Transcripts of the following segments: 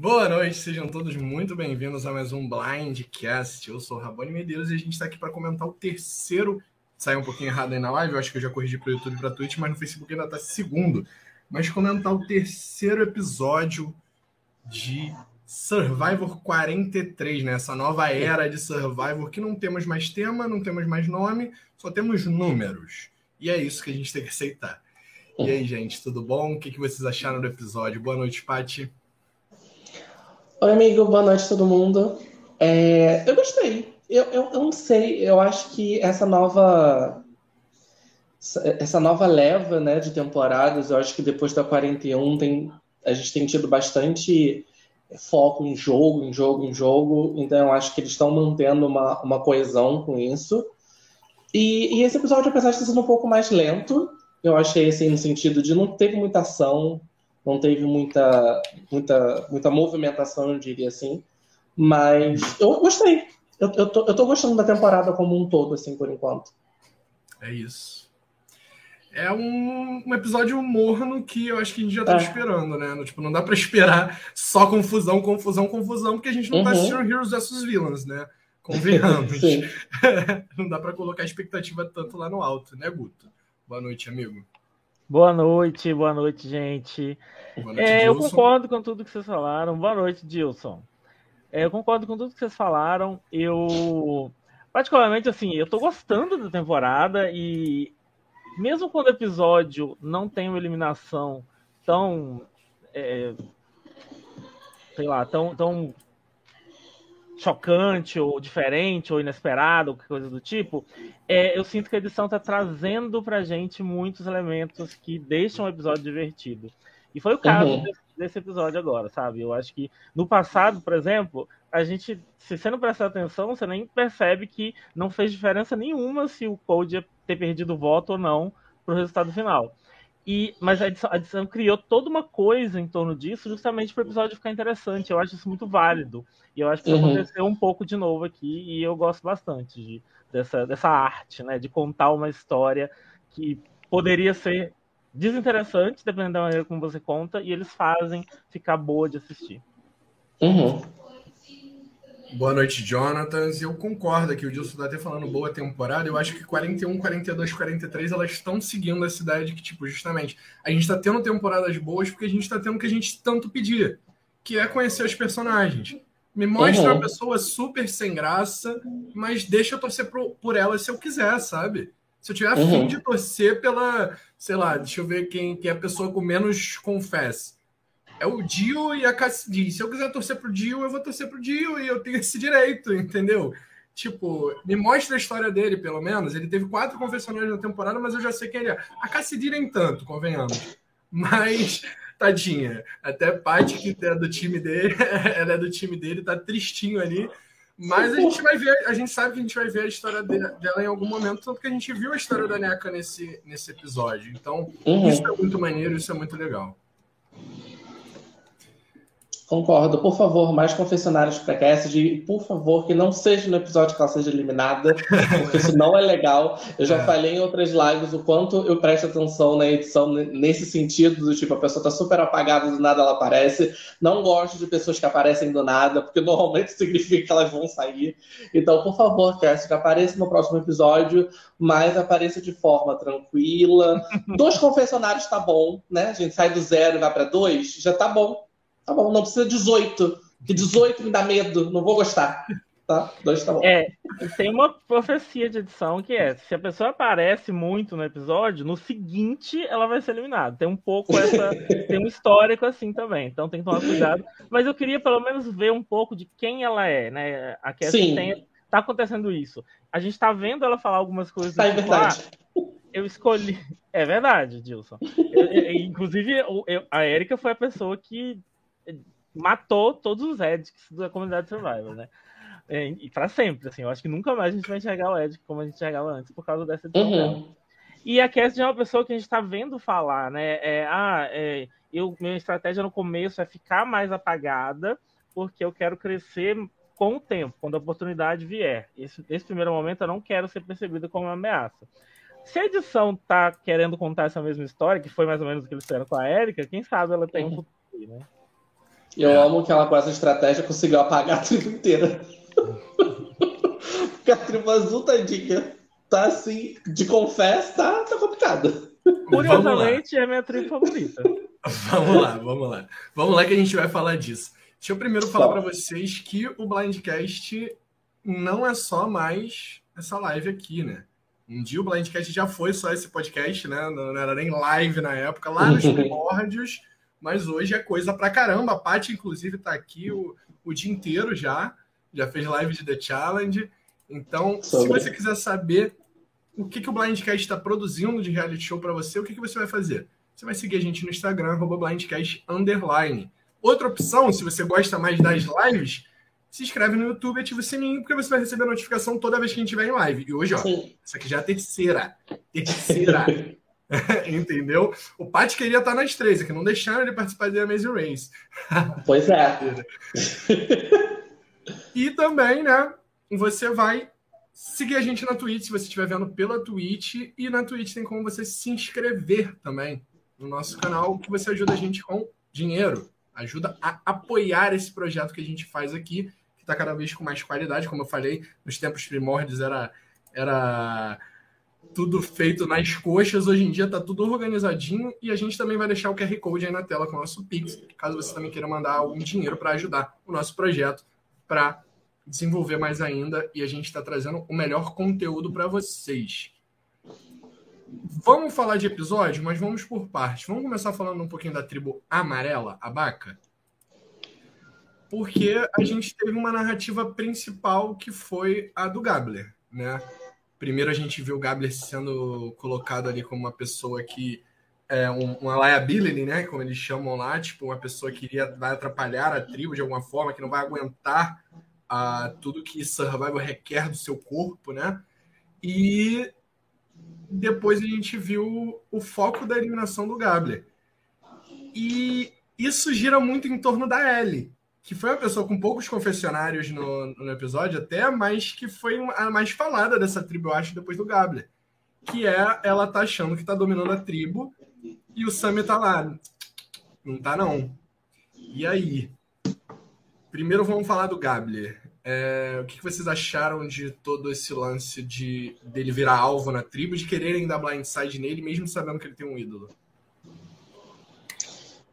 Boa noite, sejam todos muito bem-vindos a mais um Blindcast. Eu sou o Rabone Medeiros e a gente está aqui para comentar o terceiro. Saiu um pouquinho errado aí na live, eu acho que eu já corrigi para o YouTube e para Twitch, mas no Facebook ainda está segundo. Mas comentar o terceiro episódio de Survivor 43, né? Essa nova era de Survivor que não temos mais tema, não temos mais nome, só temos números. E é isso que a gente tem que aceitar. E aí, gente, tudo bom? O que vocês acharam do episódio? Boa noite, Paty. Oi, amigo, boa noite todo mundo. É, eu gostei. Eu, eu, eu, não sei, eu acho que essa nova essa nova leva né, de temporadas, eu acho que depois da 41 tem, a gente tem tido bastante foco em jogo, em jogo, em jogo. Então eu acho que eles estão mantendo uma, uma coesão com isso. E, e, esse episódio, apesar de ter sido um pouco mais lento, eu achei assim no sentido de não teve muita ação, não teve muita, muita, muita movimentação, eu diria assim. Mas eu gostei. Eu, eu, tô, eu tô gostando da temporada como um todo, assim, por enquanto. É isso. É um, um episódio morno que eu acho que a gente já tá é. esperando, né? Tipo, não dá para esperar só confusão, confusão, confusão, porque a gente não tá uhum. tá assistindo Heroes vs Villains, né? Convenhamos. não dá para colocar a expectativa tanto lá no alto, né, Guto? Boa noite, amigo. Boa noite, boa noite, gente. Boa noite, é, eu concordo com tudo que vocês falaram. Boa noite, Dilson. É, eu concordo com tudo que vocês falaram. Eu, particularmente, assim, eu tô gostando da temporada e mesmo quando o episódio não tem uma eliminação tão, é, sei lá, tão, tão chocante ou diferente ou inesperado, ou coisa do tipo, é, eu sinto que a edição está trazendo pra gente muitos elementos que deixam o episódio divertido. E foi o caso uhum. desse, desse, episódio agora, sabe? Eu acho que no passado, por exemplo, a gente, se você não prestar atenção, você nem percebe que não fez diferença nenhuma se o Code ia ter perdido o voto ou não pro resultado final. E, mas a edição, a edição, criou toda uma coisa em torno disso, justamente para o episódio ficar interessante. Eu acho isso muito válido. E eu acho que isso uhum. aconteceu um pouco de novo aqui, e eu gosto bastante de, dessa, dessa arte, né? De contar uma história que poderia ser desinteressante, dependendo da maneira como você conta, e eles fazem ficar boa de assistir. Uhum. Boa noite, Jonathan. Eu concordo que o Dilson está até falando boa temporada. Eu acho que 41, 42, 43 elas estão seguindo essa ideia de que, tipo, justamente, a gente está tendo temporadas boas porque a gente está tendo o que a gente tanto pedia, que é conhecer os personagens. Me mostra uhum. uma pessoa super sem graça, mas deixa eu torcer por, por ela se eu quiser, sabe? Se eu tiver uhum. afim de torcer pela, sei lá, deixa eu ver quem, quem é a pessoa com menos confesse é o Dio e a Cassidy. Se eu quiser torcer pro Dio, eu vou torcer pro Dio e eu tenho esse direito, entendeu? Tipo, me mostra a história dele, pelo menos. Ele teve quatro confessionários na temporada, mas eu já sei quem ele é. A Cassidy nem tanto, convenhamos. Mas, tadinha, até Paty, que é do time dele, ela é do time dele, tá tristinho ali. Mas a gente vai ver, a gente sabe que a gente vai ver a história dela em algum momento, tanto que a gente viu a história da Neca nesse, nesse episódio. Então, uhum. isso é muito maneiro, isso é muito legal. Concordo. Por favor, mais confessionários para Cassidy. Por favor, que não seja no episódio que ela seja eliminada, porque isso não é legal. Eu já é. falei em outras lives o quanto eu presto atenção na edição nesse sentido, do tipo, a pessoa tá super apagada, do nada ela aparece. Não gosto de pessoas que aparecem do nada, porque normalmente significa que elas vão sair. Então, por favor, Cassidy, apareça no próximo episódio, mas apareça de forma tranquila. Dois confessionários tá bom, né? A gente sai do zero e vai para dois, já tá bom Tá bom, não precisa 18. Que 18 me dá medo, não vou gostar. Tá? Dois tá bom. É, tem uma profecia de edição que é: se a pessoa aparece muito no episódio, no seguinte ela vai ser eliminada. Tem um pouco essa. tem um histórico assim também, então tem que tomar cuidado. Mas eu queria pelo menos ver um pouco de quem ela é, né? A Cassie tem. Tá acontecendo isso. A gente tá vendo ela falar algumas coisas. Tá, é verdade. Ah, eu escolhi. É verdade, Dilson. Eu, eu, inclusive, eu, a Erika foi a pessoa que matou todos os Edics da comunidade Survivor, né? É, e para sempre, assim, eu acho que nunca mais a gente vai enxergar o Edic como a gente enxergava antes por causa dessa edição uhum. E a Cassidy é uma pessoa que a gente está vendo falar, né? É, ah, é, eu, minha estratégia no começo é ficar mais apagada, porque eu quero crescer com o tempo, quando a oportunidade vier. Esse, esse primeiro momento eu não quero ser percebida como uma ameaça. Se a edição tá querendo contar essa mesma história, que foi mais ou menos o que eles fizeram com a Erika, quem sabe ela tem um futuro, né? Eu é. amo que ela, com essa estratégia, conseguiu apagar a tribo inteira. Porque a tribo azul, tadinha, tá assim, de confesso, tá, tá complicada. Curiosamente, é minha tribo favorita. Vamos lá, vamos lá. Vamos lá que a gente vai falar disso. Deixa eu primeiro falar para vocês que o Blindcast não é só mais essa live aqui, né? Um dia o Blindcast já foi só esse podcast, né? Não era nem live na época, lá nos primórdios, mas hoje é coisa pra caramba. A Paty, inclusive, tá aqui o, o dia inteiro já. Já fez live de The Challenge. Então, se você quiser saber o que, que o Blindcast está produzindo de reality show para você, o que, que você vai fazer? Você vai seguir a gente no Instagram, blindcast underline. Outra opção, se você gosta mais das lives, se inscreve no YouTube e ativa o sininho, porque você vai receber a notificação toda vez que a gente estiver em live. E hoje, ó, Sim. essa aqui já é a terceira. Terceira. Entendeu? O Pat queria estar nas três, é que não deixaram ele participar da Amazing Race. Pois é. e também, né? Você vai seguir a gente na Twitch, se você estiver vendo pela Twitch. E na Twitch tem como você se inscrever também no nosso canal, que você ajuda a gente com dinheiro. Ajuda a apoiar esse projeto que a gente faz aqui, que está cada vez com mais qualidade. Como eu falei, nos tempos primórdios era, era tudo feito nas coxas. Hoje em dia está tudo organizadinho e a gente também vai deixar o QR Code aí na tela com o nosso Pix, caso você também queira mandar algum dinheiro para ajudar o nosso projeto para desenvolver mais ainda e a gente está trazendo o melhor conteúdo para vocês. Vamos falar de episódio, mas vamos por partes. Vamos começar falando um pouquinho da tribo amarela, Abaca? Porque a gente teve uma narrativa principal que foi a do Gabler, né? Primeiro a gente viu o Gabler sendo colocado ali como uma pessoa que é um, uma liability, né? Como eles chamam lá, tipo, uma pessoa que iria, vai atrapalhar a tribo de alguma forma, que não vai aguentar a tudo que survival requer do seu corpo, né? E depois a gente viu o foco da eliminação do Gabler. E isso gira muito em torno da Ellie, que foi uma pessoa com poucos confessionários no, no episódio até, mas que foi a mais falada dessa tribo, eu acho, depois do Gabler. Que é ela tá achando que tá dominando a tribo e o Sammy tá lá. Não tá, não. E aí? Primeiro vamos falar do Gabler. É, o que vocês acharam de todo esse lance de dele virar alvo na tribo, de quererem dar blindside nele, mesmo sabendo que ele tem um ídolo?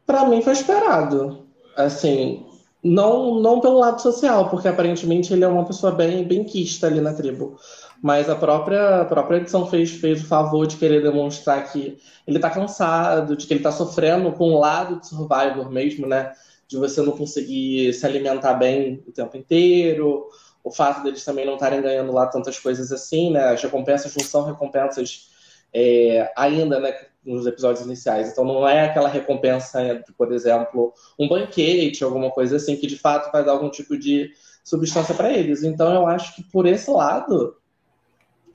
Para mim foi esperado. Assim, não, não pelo lado social, porque aparentemente ele é uma pessoa bem, bem quista ali na tribo. Mas a própria, a própria edição fez, fez o favor de querer demonstrar que ele tá cansado, de que ele tá sofrendo com o lado de Survivor mesmo, né? de você não conseguir se alimentar bem o tempo inteiro, o fato deles também não estarem ganhando lá tantas coisas assim, né? As recompensas não são recompensas é, ainda, né? Nos episódios iniciais. Então não é aquela recompensa por exemplo, um banquete, alguma coisa assim, que de fato vai dar algum tipo de substância para eles. Então eu acho que por esse lado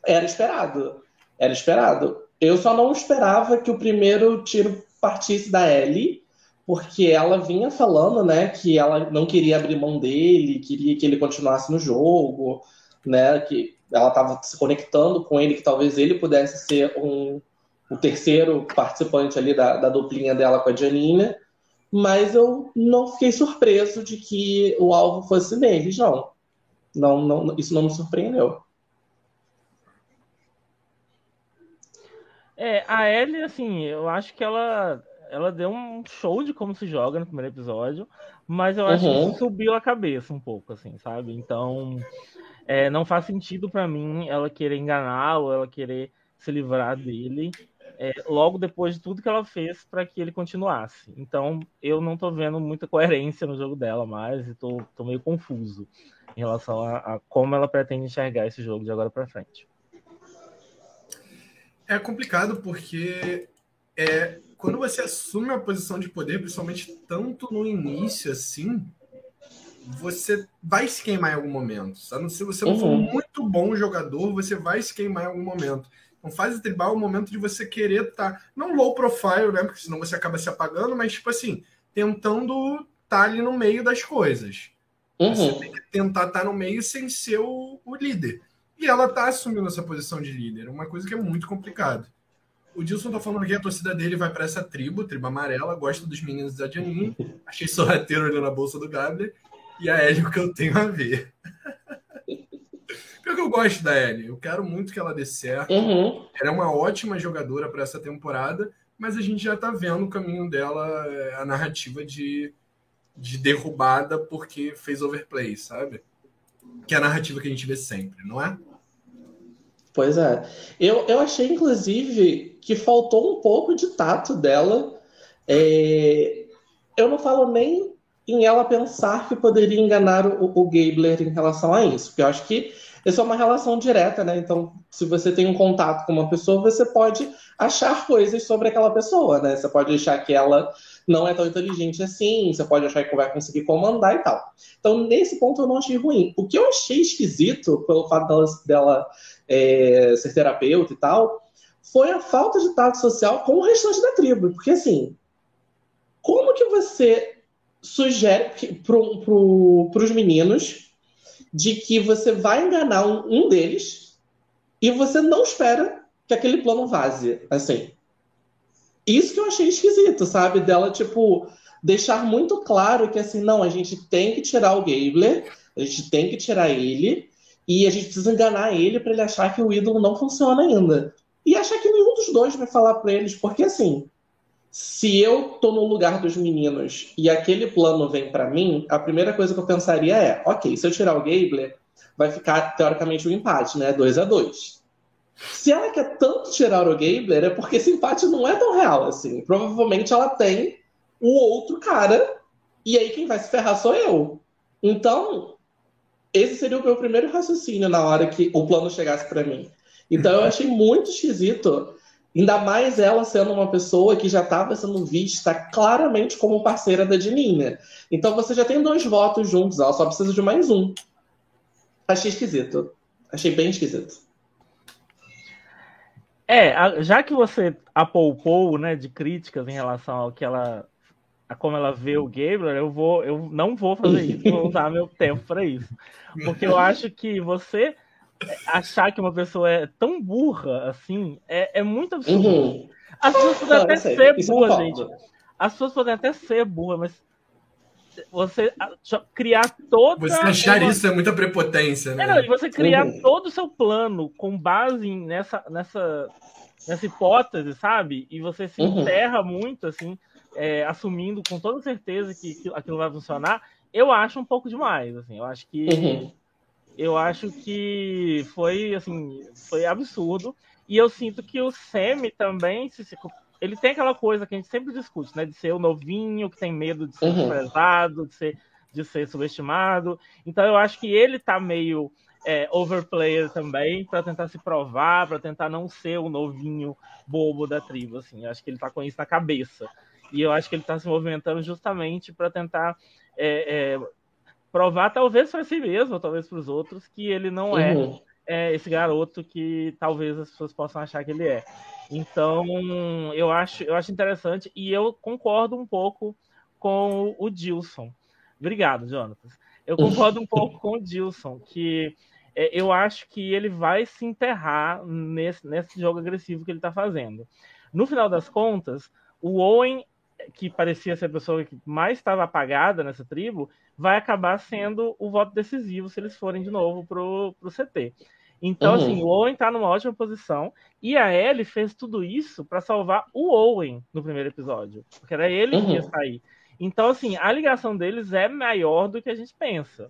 era esperado. Era esperado. Eu só não esperava que o primeiro tiro partisse da Ellie porque ela vinha falando, né, que ela não queria abrir mão dele, queria que ele continuasse no jogo, né, que ela estava se conectando com ele, que talvez ele pudesse ser um, o terceiro participante ali da, da duplinha dela com a Janina, mas eu não fiquei surpreso de que o alvo fosse neles, não. Não, não. Isso não me surpreendeu. É, a Ellie, assim, eu acho que ela ela deu um show de como se joga no primeiro episódio, mas eu acho uhum. que subiu a cabeça um pouco, assim, sabe? Então, é, não faz sentido para mim ela querer enganá-lo, ela querer se livrar dele, é, logo depois de tudo que ela fez para que ele continuasse. Então, eu não tô vendo muita coerência no jogo dela mais e tô, tô meio confuso em relação a, a como ela pretende enxergar esse jogo de agora para frente. É complicado porque é, quando você assume uma posição de poder, principalmente tanto no início assim, você vai se queimar em algum momento. Sabe? Se você não uhum. for muito bom jogador, você vai se queimar em algum momento. Então, fase tribal é o momento de você querer estar, tá, não low profile, né? Porque senão você acaba se apagando, mas tipo assim, tentando estar tá ali no meio das coisas. Uhum. Você tem que tentar estar tá no meio sem ser o, o líder. E ela está assumindo essa posição de líder, uma coisa que é muito complicado. o Dilson tá falando que a torcida dele vai para essa tribo, tribo amarela, gosta dos meninos da Janine. Achei sorrateiro olhando a bolsa do Gabriel. E a Ellie, o que eu tenho a ver. Pior que eu gosto da Ellie. Eu quero muito que ela dê certo. Uhum. Ela é uma ótima jogadora para essa temporada, mas a gente já tá vendo o caminho dela, é, a narrativa de, de derrubada porque fez overplay, sabe? Que é a narrativa que a gente vê sempre, não é? Pois é. Eu, eu achei, inclusive, que faltou um pouco de tato dela. É... Eu não falo nem em ela pensar que poderia enganar o, o Gabler em relação a isso, porque eu acho que isso é uma relação direta, né? Então, se você tem um contato com uma pessoa, você pode achar coisas sobre aquela pessoa, né? Você pode achar que ela não é tão inteligente assim, você pode achar que vai conseguir comandar e tal. Então, nesse ponto, eu não achei ruim. O que eu achei esquisito, pelo fato dela, dela é, ser terapeuta e tal, foi a falta de tato social com o restante da tribo. Porque, assim, como que você sugere para pro, os meninos de que você vai enganar um, um, deles e você não espera que aquele plano vaze, assim. Isso que eu achei esquisito, sabe? Dela, tipo, deixar muito claro que, assim, não, a gente tem que tirar o Gabler, a gente tem que tirar ele, e a gente precisa enganar ele para ele achar que o ídolo não funciona ainda. E achar que nenhum dos dois vai falar para eles, porque assim, se eu tô no lugar dos meninos e aquele plano vem para mim, a primeira coisa que eu pensaria é, ok, se eu tirar o Gabler, vai ficar teoricamente um empate, né? 2 a 2 Se ela quer tanto tirar o Gabler, é porque esse empate não é tão real assim. Provavelmente ela tem o outro cara, e aí quem vai se ferrar sou eu. Então, esse seria o meu primeiro raciocínio na hora que o plano chegasse para mim. Então eu achei muito esquisito, ainda mais ela sendo uma pessoa que já estava sendo vista claramente como parceira da Dininha. Então você já tem dois votos juntos, ela só precisa de mais um. Achei esquisito. Achei bem esquisito. É, já que você apoupou, né, de críticas em relação ao que ela a como ela vê o Gabriel, eu vou, eu não vou fazer isso, vou usar meu tempo para isso. Porque eu acho que você achar que uma pessoa é tão burra assim é, é muito absurdo. Uhum. As pessoas podem até ser burras, gente. As pessoas podem até ser burras, mas você criar toda. Você achar uma... isso é muita prepotência, né? É, não, e você criar uhum. todo o seu plano com base nessa, nessa, nessa hipótese, sabe? E você se uhum. enterra muito, assim é, assumindo com toda certeza que aquilo vai funcionar, eu acho um pouco demais. Assim, eu acho que uhum. Eu acho que foi assim, foi absurdo. E eu sinto que o Semi também se, ele tem aquela coisa que a gente sempre discute, né? De ser o novinho que tem medo de ser uhum. desprezado, de ser, de ser subestimado. Então eu acho que ele tá meio é, overplayer também, para tentar se provar, para tentar não ser o novinho bobo da tribo. Assim, eu acho que ele tá com isso na cabeça. E eu acho que ele está se movimentando justamente para tentar é, é, provar, talvez para si mesmo, talvez para os outros, que ele não é, uhum. é, esse garoto que talvez as pessoas possam achar que ele é. Então, eu acho, eu acho interessante e eu concordo um pouco com o Dilson. Obrigado, Jonathan. Eu concordo um pouco com o Dilson, que é, eu acho que ele vai se enterrar nesse, nesse jogo agressivo que ele está fazendo. No final das contas, o Owen que parecia ser a pessoa que mais estava apagada nessa tribo, vai acabar sendo o voto decisivo se eles forem de novo pro, pro CT. Então, uhum. assim, o Owen está numa ótima posição e a Ellie fez tudo isso para salvar o Owen no primeiro episódio, porque era ele uhum. que ia uhum. sair. Então, assim, a ligação deles é maior do que a gente pensa.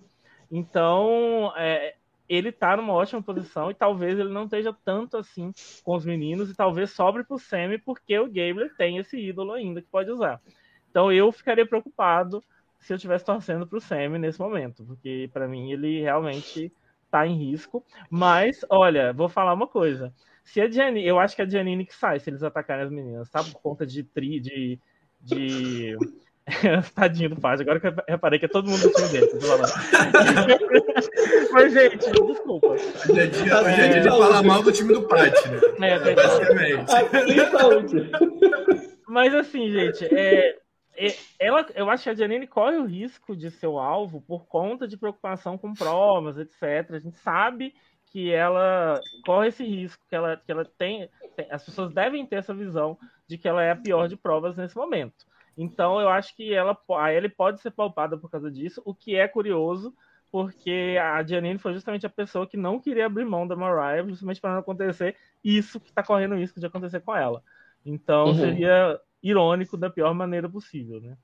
Então, é, ele tá numa ótima posição e talvez ele não esteja tanto assim com os meninos e talvez sobre pro Semi porque o Gabler tem esse ídolo ainda que pode usar. Então eu ficaria preocupado se eu estivesse torcendo pro Semi nesse momento, porque para mim ele realmente tá em risco. Mas, olha, vou falar uma coisa. Se a Janine, eu acho que é a Janine que sai se eles atacarem as meninas, tá? Por conta de tri, de, de Tadinho do Paz, agora que eu reparei que é todo mundo do time dele. Mas, gente, desculpa. Hoje é dia, hoje é dia de falar mal do time do Pati, né? É, basicamente. Mas assim, gente, é, é, ela, eu acho que a Janine corre o risco de ser o alvo por conta de preocupação com provas, etc. A gente sabe que ela corre esse risco, que ela, que ela tem as pessoas devem ter essa visão de que ela é a pior de provas nesse momento. Então eu acho que ela, a Ellie pode ser palpada por causa disso, o que é curioso, porque a Janine foi justamente a pessoa que não queria abrir mão da Mariah, justamente para não acontecer isso que está correndo isso de acontecer com ela. Então uhum. seria irônico da pior maneira possível, né?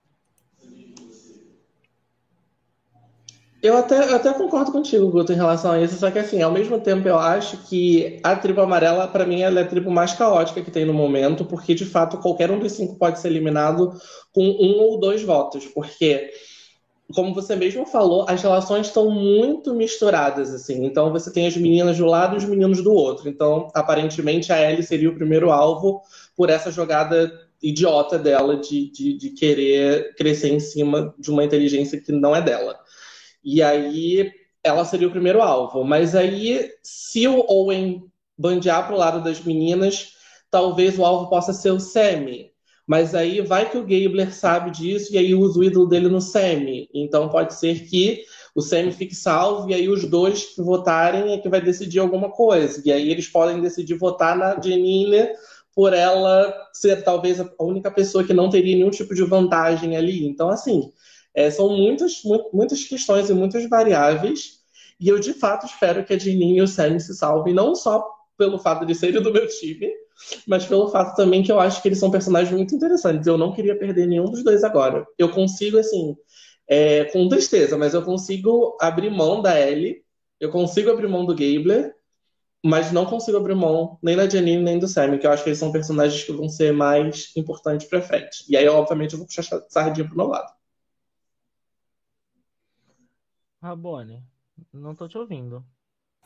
Eu até, eu até concordo contigo, Guto, em relação a isso, só que assim, ao mesmo tempo eu acho que a tribo amarela, para mim, ela é a tribo mais caótica que tem no momento, porque de fato qualquer um dos cinco pode ser eliminado com um ou dois votos, porque, como você mesmo falou, as relações estão muito misturadas, assim. Então você tem as meninas de um lado e os meninos do outro. Então, aparentemente, a Ellie seria o primeiro alvo por essa jogada idiota dela de, de, de querer crescer em cima de uma inteligência que não é dela. E aí ela seria o primeiro alvo. Mas aí, se o Owen bandear para o lado das meninas, talvez o alvo possa ser o Sammy. Mas aí vai que o Gabler sabe disso e aí usa o ídolo dele no Sammy. Então pode ser que o Sammy fique salvo e aí os dois que votarem é que vai decidir alguma coisa. E aí eles podem decidir votar na Janine por ela ser talvez a única pessoa que não teria nenhum tipo de vantagem ali. Então, assim, é, são muitas, muitas questões e muitas variáveis, e eu de fato espero que a Janine e o Sam se salvem, não só pelo fato de serem do meu time, mas pelo fato também que eu acho que eles são personagens muito interessantes. Eu não queria perder nenhum dos dois agora. Eu consigo, assim, é, com tristeza, mas eu consigo abrir mão da Ellie, eu consigo abrir mão do Gabler, mas não consigo abrir mão nem da Janine nem do Sam, que eu acho que eles são personagens que vão ser mais importantes pra frente. E aí, obviamente, eu vou puxar sardinha pro meu lado. Rabone, não tô te ouvindo.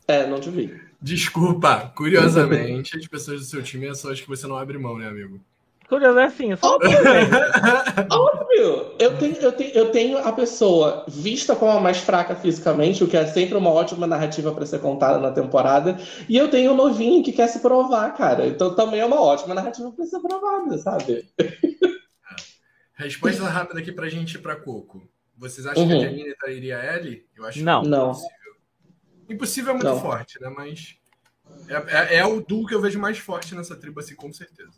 É, não te ouvi. Desculpa, curiosamente, as pessoas do seu time são as que você não abre mão, né, amigo? Curioso é assim, só Óbvio! Eu tenho, eu, tenho, eu tenho a pessoa vista como a mais fraca fisicamente, o que é sempre uma ótima narrativa para ser contada na temporada, e eu tenho o novinho que quer se provar, cara. Então também é uma ótima narrativa para ser provada, sabe? Resposta rápida aqui pra gente ir pra Coco. Vocês acham uhum. que a Janine trairia a Ellie? Eu acho não. Não. Impossível. impossível é muito não. forte, né? Mas é, é, é, o duo que eu vejo mais forte nessa tribo, assim, com certeza.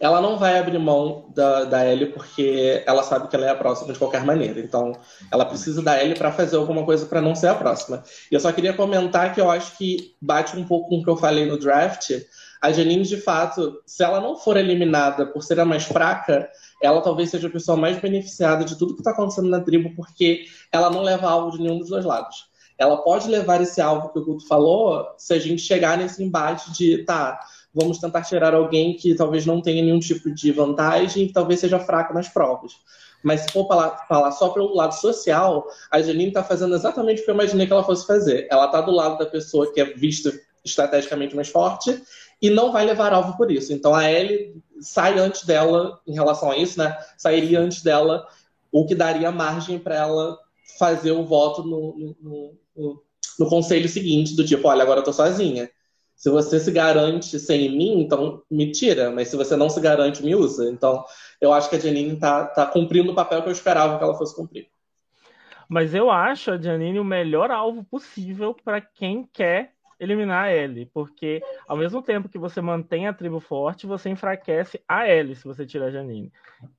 Ela não vai abrir mão da, da Ellie porque ela sabe que ela é a próxima de qualquer maneira. Então, ela precisa da Ellie para fazer alguma coisa para não ser a próxima. E eu só queria comentar que eu acho que bate um pouco com o que eu falei no draft. A Janine, de fato, se ela não for eliminada por ser a mais fraca, ela talvez seja a pessoa mais beneficiada de tudo que está acontecendo na tribo, porque ela não leva alvo de nenhum dos dois lados. Ela pode levar esse alvo que o Guto falou se a gente chegar nesse embate de, tá, vamos tentar tirar alguém que talvez não tenha nenhum tipo de vantagem que talvez seja fraco nas provas. Mas se for falar só pelo lado social, a Janine está fazendo exatamente o que eu imaginei que ela fosse fazer. Ela está do lado da pessoa que é vista estrategicamente mais forte e não vai levar alvo por isso. Então a Ellie sai antes dela em relação a isso, né? Sairia antes dela, o que daria margem para ela fazer o voto no, no, no, no, conselho seguinte, do tipo, olha, agora eu tô sozinha. Se você se garante sem mim, então me tira, mas se você não se garante, me usa. Então, eu acho que a Janine tá, tá cumprindo o papel que eu esperava que ela fosse cumprir. Mas eu acho a Janine o melhor alvo possível para quem quer eliminar a Ellie, porque ao mesmo tempo que você mantém a tribo forte, você enfraquece a Ellie se você tirar a Janine.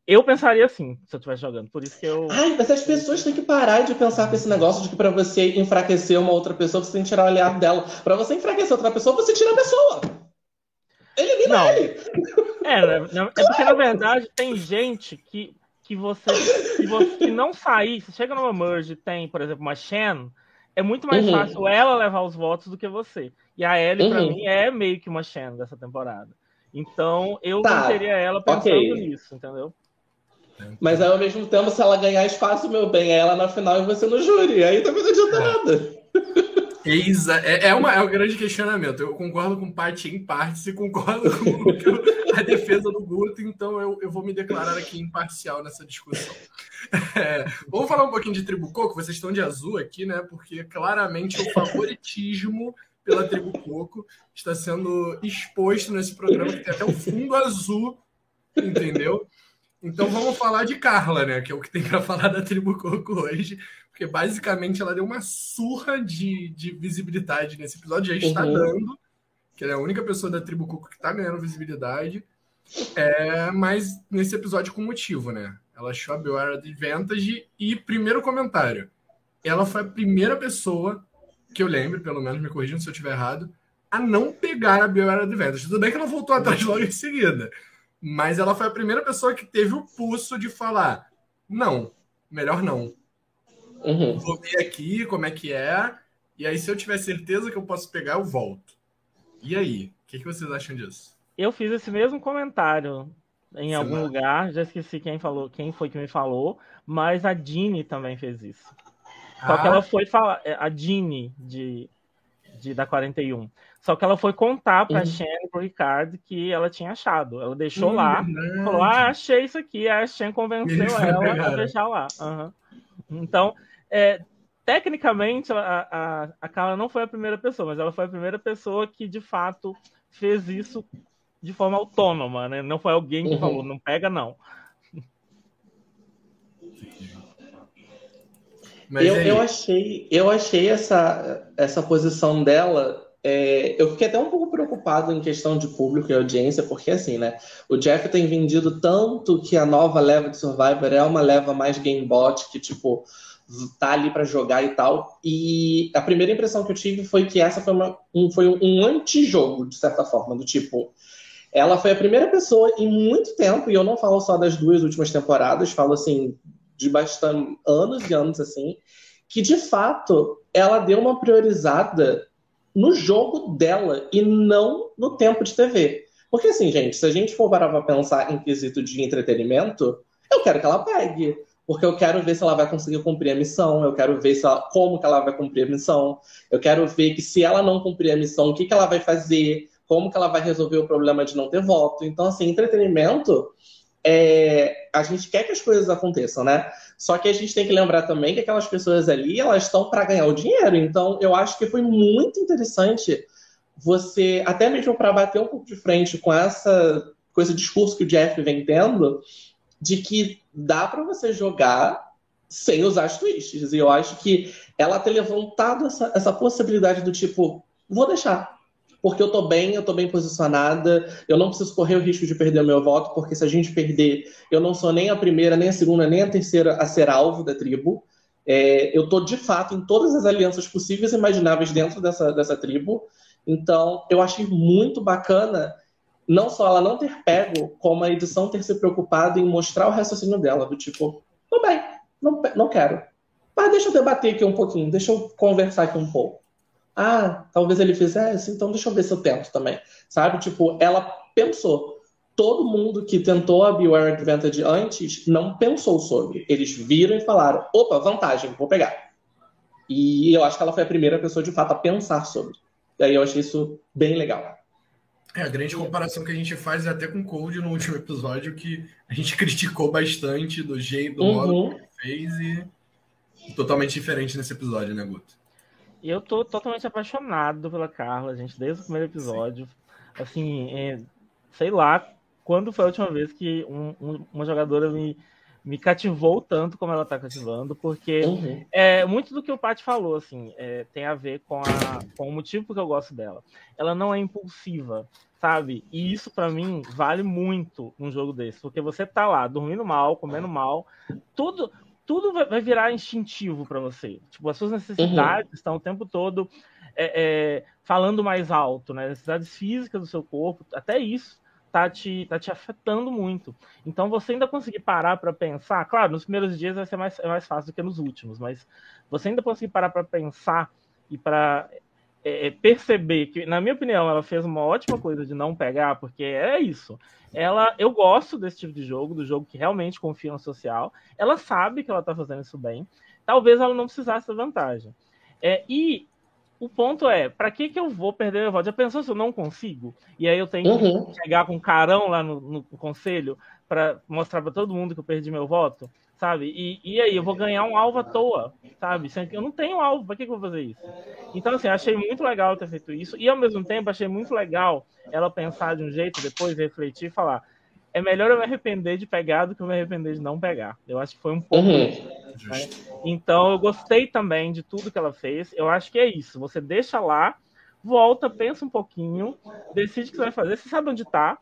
Eu pensaria assim, se eu estivesse jogando, por isso que eu. Ai, mas as pessoas têm que parar de pensar com esse negócio de que para você enfraquecer uma outra pessoa, você tem que tirar o aliado dela. Para você enfraquecer outra pessoa, você tira a pessoa. Elimina não. ele. É, é porque na verdade tem gente que, que você, que você que não sair, você chega numa merge tem, por exemplo, uma Shen, é muito mais uhum. fácil ela levar os votos do que você. E a Ellie, uhum. pra mim, é meio que uma Shannon dessa temporada. Então, eu tá. teria ela pensando okay. nisso, entendeu? Mas ao mesmo tempo, se ela ganhar espaço, meu bem, é ela na final e você no júri. Aí também não adianta é. nada. Exa é, é, uma, é um grande questionamento. Eu concordo com parte em parte e concordo com a defesa do Guto, então eu, eu vou me declarar aqui imparcial nessa discussão. É, vamos falar um pouquinho de Tribo Coco. Vocês estão de azul aqui, né? Porque claramente o favoritismo pela Tribo Coco está sendo exposto nesse programa, que tem até o fundo azul, entendeu? Então vamos falar de Carla, né? Que é o que tem para falar da Tribo Coco hoje porque basicamente ela deu uma surra de, de visibilidade nesse episódio, já está uhum. dando. que ela é a única pessoa da tribo Cuco que tá ganhando visibilidade. É, mas nesse episódio com motivo, né? Ela achou a Beware Advantage e primeiro comentário. Ela foi a primeira pessoa que eu lembro, pelo menos me corrigindo se eu estiver errado, a não pegar a Beware Advantage. Tudo bem que ela voltou atrás logo em seguida, mas ela foi a primeira pessoa que teve o pulso de falar: não, melhor não. Uhum. Vou ver aqui como é que é, e aí se eu tiver certeza que eu posso pegar, eu volto. E aí, o que, que vocês acham disso? Eu fiz esse mesmo comentário em algum lugar, já esqueci quem falou, quem foi que me falou, mas a Dini também fez isso. Só ah. que ela foi falar, é, a Dini de, de da 41. Só que ela foi contar para uhum. Shen e pro Ricardo que ela tinha achado. Ela deixou uhum, lá, falou: "Ah, achei isso aqui". A Shen convenceu ela a deixar lá. Uhum. Então, é, tecnicamente, a, a, a Carla não foi a primeira pessoa, mas ela foi a primeira pessoa que de fato fez isso de forma autônoma, né? Não foi alguém que uhum. falou, não pega, não. eu, eu achei, eu achei essa, essa posição dela. É, eu fiquei até um pouco preocupado em questão de público e audiência, porque assim, né? O Jeff tem vendido tanto que a nova leva de Survivor é uma leva mais gamebot, que tipo, tá ali para jogar e tal. E a primeira impressão que eu tive foi que essa foi, uma, um, foi um antijogo, de certa forma, do tipo. Ela foi a primeira pessoa em muito tempo, e eu não falo só das duas últimas temporadas, falo assim, de bastante anos e anos assim, que de fato ela deu uma priorizada no jogo dela e não no tempo de TV. Porque assim, gente, se a gente for parar pra pensar em quesito de entretenimento, eu quero que ela pegue porque eu quero ver se ela vai conseguir cumprir a missão, eu quero ver se ela, como que ela vai cumprir a missão, eu quero ver que se ela não cumprir a missão, o que, que ela vai fazer, como que ela vai resolver o problema de não ter voto. Então, assim, entretenimento, é, a gente quer que as coisas aconteçam, né? Só que a gente tem que lembrar também que aquelas pessoas ali, elas estão para ganhar o dinheiro. Então, eu acho que foi muito interessante você, até mesmo para bater um pouco de frente com essa com esse discurso que o Jeff vem tendo, de que dá para você jogar sem usar as twists. E eu acho que ela ter levantado essa, essa possibilidade do tipo, vou deixar. Porque eu tô bem, eu tô bem posicionada, eu não preciso correr o risco de perder o meu voto, porque se a gente perder, eu não sou nem a primeira, nem a segunda, nem a terceira a ser alvo da tribo. É, eu tô de fato em todas as alianças possíveis e imagináveis dentro dessa, dessa tribo. Então, eu achei muito bacana não só ela não ter pego, como a edição ter se preocupado em mostrar o raciocínio dela, do tipo, tudo bem, não, não quero. Mas deixa eu debater aqui um pouquinho, deixa eu conversar aqui um pouco. Ah, talvez ele fizesse, então deixa eu ver se eu tento também. Sabe? Tipo, ela pensou. Todo mundo que tentou a Beware Advantage antes não pensou sobre. Eles viram e falaram: opa, vantagem, vou pegar. E eu acho que ela foi a primeira pessoa de fato a pensar sobre. E aí eu achei isso bem legal. É, a grande comparação que a gente faz é até com o Cold no último episódio, que a gente criticou bastante do jeito, do uhum. modo que ele fez e totalmente diferente nesse episódio, né, Guto? Eu tô totalmente apaixonado pela Carla, gente, desde o primeiro episódio. Sim. Assim, é, sei lá quando foi a última vez que um, um, uma jogadora me, me cativou tanto como ela está cativando, porque uhum. é, muito do que o Paty falou, assim, é, tem a ver com, a, com o motivo que eu gosto dela. Ela não é impulsiva sabe? E isso para mim vale muito num jogo desse, porque você tá lá dormindo mal, comendo mal, tudo tudo vai virar instintivo para você. Tipo, as suas necessidades uhum. estão o tempo todo é, é, falando mais alto, né? Necessidades físicas do seu corpo, até isso tá te, tá te afetando muito. Então, você ainda conseguir parar para pensar, claro, nos primeiros dias vai ser mais, é mais fácil do que nos últimos, mas você ainda conseguir parar para pensar e para é, é, perceber que, na minha opinião, ela fez uma ótima coisa de não pegar, porque é isso. Ela, eu gosto desse tipo de jogo, do jogo que realmente confia no social. Ela sabe que ela tá fazendo isso bem. Talvez ela não precisasse da vantagem. É, e o ponto é, para que que eu vou perder meu voto? Já pensou se eu não consigo? E aí eu tenho uhum. que chegar com carão lá no, no conselho para mostrar para todo mundo que eu perdi meu voto? Sabe? E, e aí, eu vou ganhar um alvo à toa, sabe? Eu não tenho alvo, pra que, que eu vou fazer isso? Então, assim, achei muito legal ter feito isso, e ao mesmo tempo achei muito legal ela pensar de um jeito, depois refletir e falar: é melhor eu me arrepender de pegar do que eu me arrepender de não pegar. Eu acho que foi um pouco. Uhum. Né? Então, eu gostei também de tudo que ela fez. Eu acho que é isso. Você deixa lá, volta, pensa um pouquinho, decide o que você vai fazer, você sabe onde tá.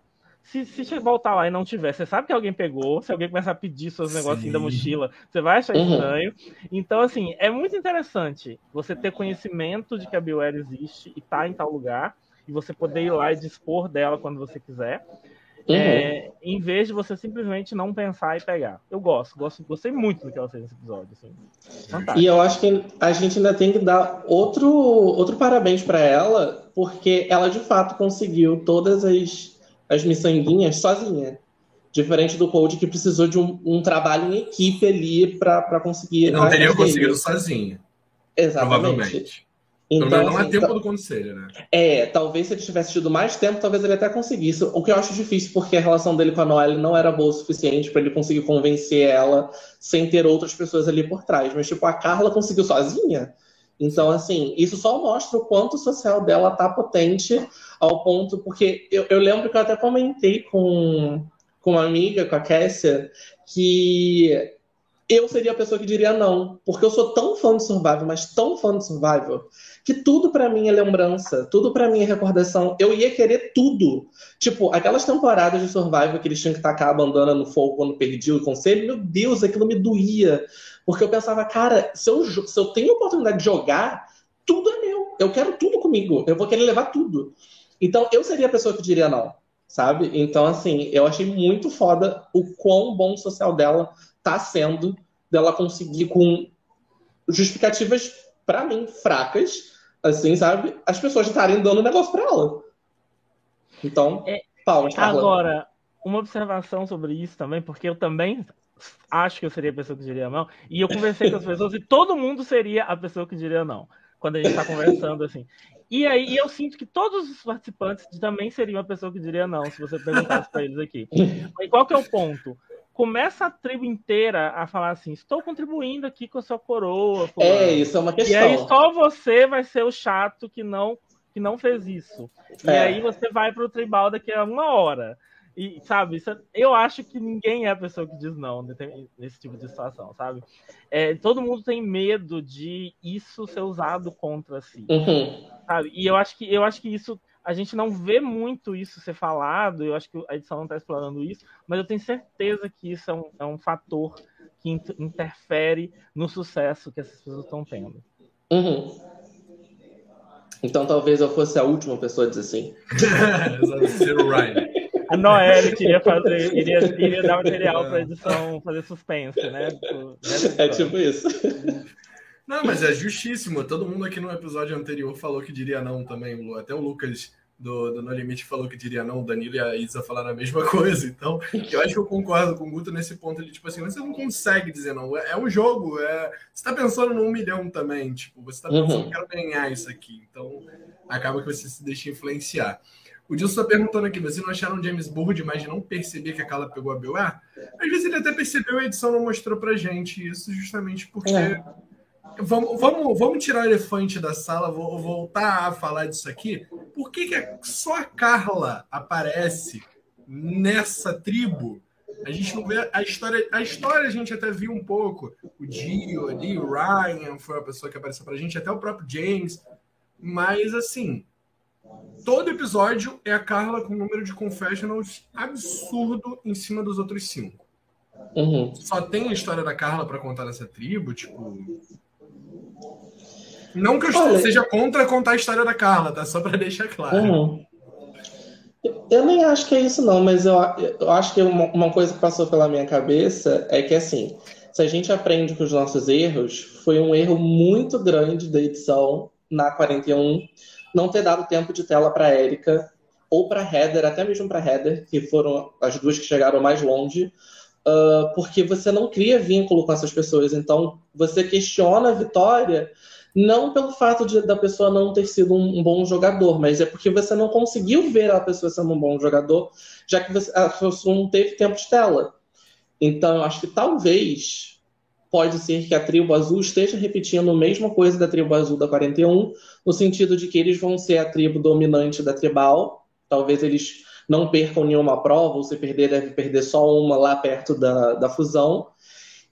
Se, se voltar lá e não tiver, você sabe que alguém pegou, se alguém começar a pedir seus negocinhos da mochila, você vai achar uhum. estranho. Então, assim, é muito interessante você ter conhecimento de que a BioWare existe e tá em tal lugar, e você poder ir lá e dispor dela quando você quiser. Uhum. É, em vez de você simplesmente não pensar e pegar. Eu gosto, gosto gostei muito do que ela fez nesse episódio. Assim. E eu acho que a gente ainda tem que dar outro, outro parabéns para ela, porque ela de fato conseguiu todas as, as miçanguinhas sozinha. Diferente do Cold, que precisou de um, um trabalho em equipe ali para conseguir. Não teria conseguido sozinho. Exatamente. Provavelmente. Então, não, não é tempo do conselho, né? É, talvez se ele tivesse tido mais tempo, talvez ele até conseguisse. O que eu acho difícil, porque a relação dele com a Noelle não era boa o suficiente para ele conseguir convencer ela sem ter outras pessoas ali por trás. Mas, tipo, a Carla conseguiu sozinha. Então, assim, isso só mostra o quanto o social dela tá potente ao ponto. Porque eu, eu lembro que eu até comentei com, com uma amiga, com a Kessia, que eu seria a pessoa que diria não. Porque eu sou tão fã de Survival, mas tão fã de Survival, que tudo para mim é lembrança, tudo para mim é recordação. Eu ia querer tudo. Tipo, aquelas temporadas de Survival que eles tinham que tacar a bandana no fogo quando perdiam o conselho, meu Deus, aquilo me doía. Porque eu pensava, cara, se eu, se eu tenho a oportunidade de jogar, tudo é meu. Eu quero tudo comigo. Eu vou querer levar tudo. Então, eu seria a pessoa que diria não, sabe? Então, assim, eu achei muito foda o quão bom o social dela tá sendo, dela conseguir com justificativas, para mim, fracas, assim, sabe? As pessoas estarem dando negócio para ela. Então, é, palmas. Agora, uma observação sobre isso também, porque eu também acho que eu seria a pessoa que diria não, e eu conversei com as pessoas e todo mundo seria a pessoa que diria não, quando a gente está conversando assim. E aí eu sinto que todos os participantes também seriam a pessoa que diria não, se você perguntasse para eles aqui. E qual que é o ponto? começa a tribo inteira a falar assim: estou contribuindo aqui com a sua coroa. Fulano. É, isso é uma questão. E aí só você vai ser o chato que não, que não fez isso. É. E aí você vai para o tribal daqui a uma hora. E, sabe, isso, é, eu acho que ninguém é a pessoa que diz não nesse tipo de situação, sabe? É, todo mundo tem medo de isso ser usado contra si. Uhum. Sabe? E eu acho que eu acho que isso a gente não vê muito isso ser falado, eu acho que a edição não está explorando isso, mas eu tenho certeza que isso é um, é um fator que interfere no sucesso que essas pessoas estão tendo. Uhum. Então talvez eu fosse a última pessoa a dizer sim. a Noelle queria fazer, iria, iria dar material para edição fazer suspense, né? Tipo, é tipo isso. Não, mas é justíssimo. Todo mundo aqui no episódio anterior falou que diria não também. Até o Lucas do, do No Limite falou que diria não. O Danilo e a Isa falaram a mesma coisa. Então, eu acho que eu concordo com o Guto nesse ponto. Ele, tipo assim, você não consegue dizer não. É, é um jogo. É... Você tá pensando num milhão também. Tipo, você tá pensando, uhum. quero ganhar isso aqui. Então, acaba que você se deixa influenciar. O Dilson está perguntando aqui, vocês não acharam James burro demais de não perceber que a Carla pegou a? Ah, às vezes ele até percebeu, a edição não mostrou pra gente isso, justamente porque é. Vamos, vamos, vamos tirar o elefante da sala, vou voltar a falar disso aqui. Por que, que só a Carla aparece nessa tribo? A gente não vê a história. A história a gente até viu um pouco. O Dio ali, o Ryan foi a pessoa que apareceu pra gente, até o próprio James. Mas assim, todo episódio é a Carla com um número de confessionals absurdo em cima dos outros cinco. Uhum. Só tem a história da Carla para contar nessa tribo, tipo. Não que eu Olha, seja contra contar a história da Carla, tá? Só para deixar claro. Uhum. Eu nem acho que é isso, não, mas eu, eu acho que uma, uma, coisa que passou pela minha cabeça é que, assim, se a gente aprende com os nossos erros, foi um erro muito grande da edição na 41 não ter dado tempo de tela para Érica ou para Heather, até mesmo para Heather, que foram as duas que chegaram mais longe, uh, porque você não cria vínculo com essas pessoas. Então, você questiona a vitória não pelo fato de, da pessoa não ter sido um, um, bom jogador, mas é porque você não conseguiu ver a pessoa sendo um bom jogador, já que você, a pessoa não teve tempo de tela. Então, acho que talvez pode ser que a tribo azul esteja repetindo a mesma coisa da tribo azul da 41, no sentido de que eles vão ser a tribo dominante da tribal. Talvez eles não percam nenhuma prova, ou se perder, deve perder só uma lá perto da, da fusão.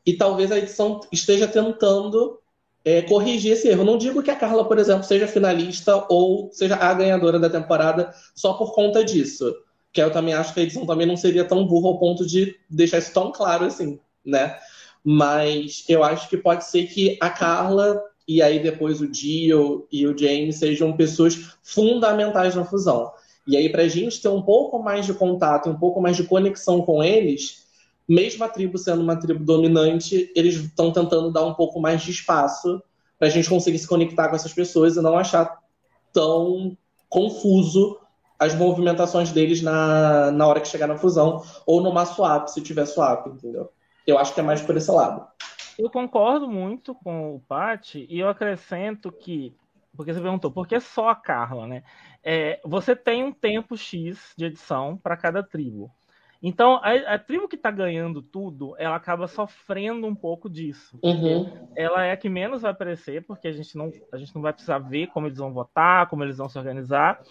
E talvez a edição esteja tentando é, corrigir esse erro. Não digo que a Carla, por exemplo, seja finalista ou seja a ganhadora da temporada só por conta disso. Que eu também acho que a edição também não seria tão burra ao ponto de deixar isso tão claro assim, né? Mas eu acho que pode ser que a Carla e aí depois o Dio e o James sejam pessoas fundamentais na fusão. E aí, para a gente ter um pouco mais de contato, um pouco mais de conexão com eles, mesmo a tribo sendo uma tribo dominante, eles estão tentando dar um pouco mais de espaço para a gente conseguir se conectar com essas pessoas e não achar tão confuso as movimentações deles na, na hora que chegar na fusão, ou numa swap, se tiver swap, entendeu? Eu acho que é mais por esse lado. Eu concordo muito com o Pati e eu acrescento que, porque você perguntou, por que só a Carla, né? É, você tem um tempo X de edição para cada tribo. Então, a, a tribo que está ganhando tudo, ela acaba sofrendo um pouco disso. Uhum. Ela é a que menos vai aparecer, porque a gente, não, a gente não vai precisar ver como eles vão votar, como eles vão se organizar.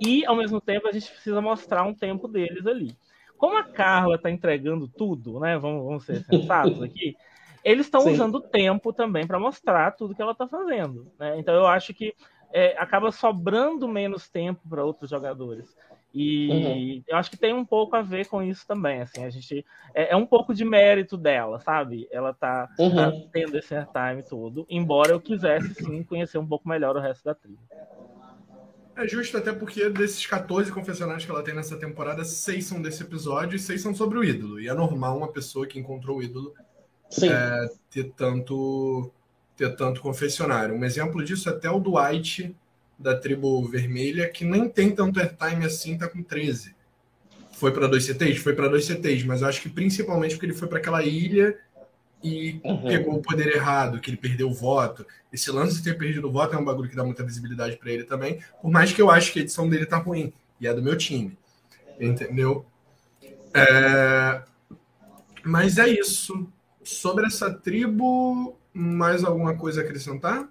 E, ao mesmo tempo, a gente precisa mostrar um tempo deles ali. Como a Carla está entregando tudo, né? Vamos, vamos ser sensatos aqui. Eles estão usando o tempo também para mostrar tudo que ela está fazendo. Né? Então eu acho que é, acaba sobrando menos tempo para outros jogadores. E uhum. eu acho que tem um pouco a ver com isso também. Assim, a gente é, é um pouco de mérito dela, sabe? Ela tá, uhum. tá tendo esse airtime todo, embora eu quisesse sim conhecer um pouco melhor o resto da tribo. É justo, até porque desses 14 confessionários que ela tem nessa temporada, seis são desse episódio e seis são sobre o ídolo. E é normal uma pessoa que encontrou o ídolo é, ter tanto ter tanto confessionário. Um exemplo disso é até o Dwight da tribo vermelha, que nem tem tanto airtime assim, tá com 13. Foi para dois CTs? Foi para dois CTs, mas eu acho que principalmente porque ele foi para aquela ilha e uhum. pegou o poder errado, que ele perdeu o voto. Esse lance de ter perdido o voto é um bagulho que dá muita visibilidade para ele também, por mais que eu acho que a edição dele tá ruim, e é do meu time. Entendeu? É... Mas é isso. Sobre essa tribo, mais alguma coisa a acrescentar?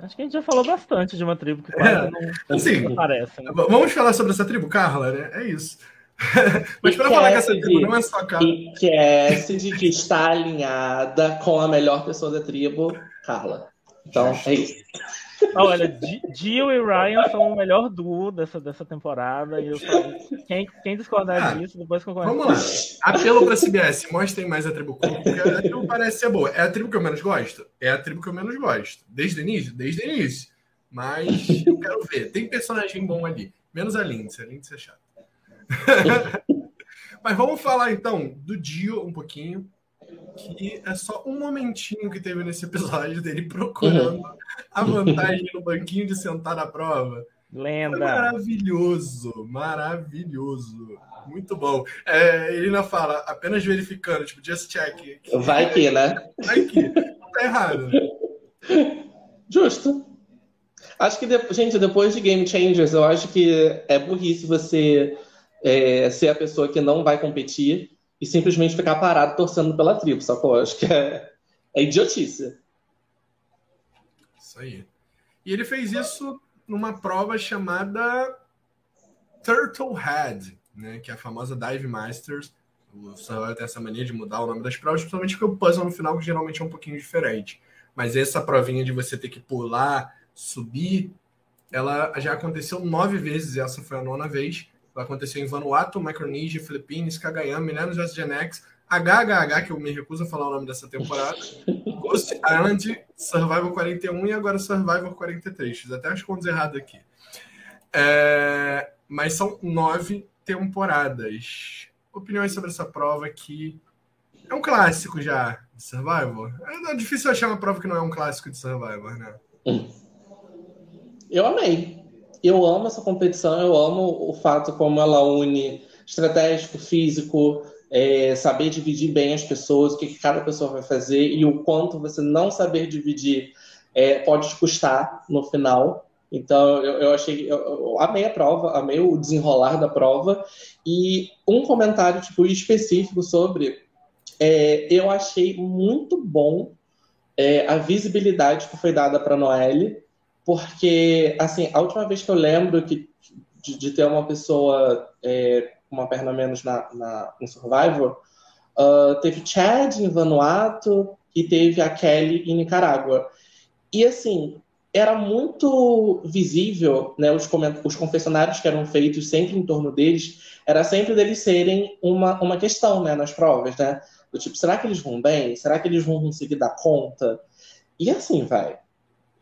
Acho que a gente já falou bastante de uma tribo que é, não, assim, não aparece. Né? Vamos falar sobre essa tribo, Carla, né? É isso. Mas para falar que essa tribo não é só Carla. Cassidy que está alinhada com a melhor pessoa da tribo, Carla. Então, é isso. Olha, Jill e Ryan são o melhor duo dessa, dessa temporada. E eu falo, quem, quem discordar ah, disso, depois concorda. Vamos lá. Apelo pra CBS, mostrem mais a tribo Cook, porque a tribo parece ser boa. É a tribo que eu menos gosto? É a tribo que eu menos gosto. Desde o início? Desde o início. Mas eu quero ver. Tem personagem bom ali. Menos a Lindsay. A Lindsay é chata. Mas vamos falar então do Dio um pouquinho que é só um momentinho que teve nesse episódio dele procurando uhum. a vantagem no banquinho de sentar na prova. Lenda. Maravilhoso, maravilhoso. Muito bom. É, ele ainda fala, apenas verificando, tipo, just check. Que, Vai que, né? Vai que. Tá errado. Justo. Acho que, gente, depois de Game Changers, eu acho que é burrice você é, ser a pessoa que não vai competir e simplesmente ficar parado torcendo pela tribo, sacou? Acho que é, é idiotice. Isso aí. E ele fez isso numa prova chamada Turtle Head, né, que é a famosa Dive Masters. O Survival tem essa mania de mudar o nome das provas, principalmente porque o puzzle no final geralmente é um pouquinho diferente. Mas essa provinha de você ter que pular, subir, ela já aconteceu nove vezes, e essa foi a nona vez. Vai acontecer em Vanuatu, Micronesia, Filipinas, Cagayan, Millennium West Gen X, HHH, que eu me recuso a falar o nome dessa temporada, Ghost Island, Survival 41 e agora Survival 43. Fiz até as contas erradas aqui. É... Mas são nove temporadas. Opiniões sobre essa prova que é um clássico já de Survivor. É difícil achar uma prova que não é um clássico de Survivor, né? Eu amei eu amo essa competição, eu amo o fato como ela une estratégico, físico, é, saber dividir bem as pessoas, o que, que, cada pessoa vai fazer e o quanto você não saber dividir é, pode te custar no final. Então, eu, eu achei, eu, eu, amei a prova, amei o desenrolar da prova. E um comentário tipo, específico sobre, é, eu achei muito bom é, a visibilidade que foi dada para Noelle porque, assim, a última vez que eu lembro que, de, de ter uma pessoa é, uma perna menos na, na, no Survivor, uh, teve Chad em Vanuatu, que teve a Kelly em Nicarágua. E assim, era muito visível, né, os, os confessionários que eram feitos sempre em torno deles, era sempre deles serem uma, uma questão, né, nas provas, né? Do tipo, será que eles vão bem? Será que eles vão conseguir dar conta? E assim, vai.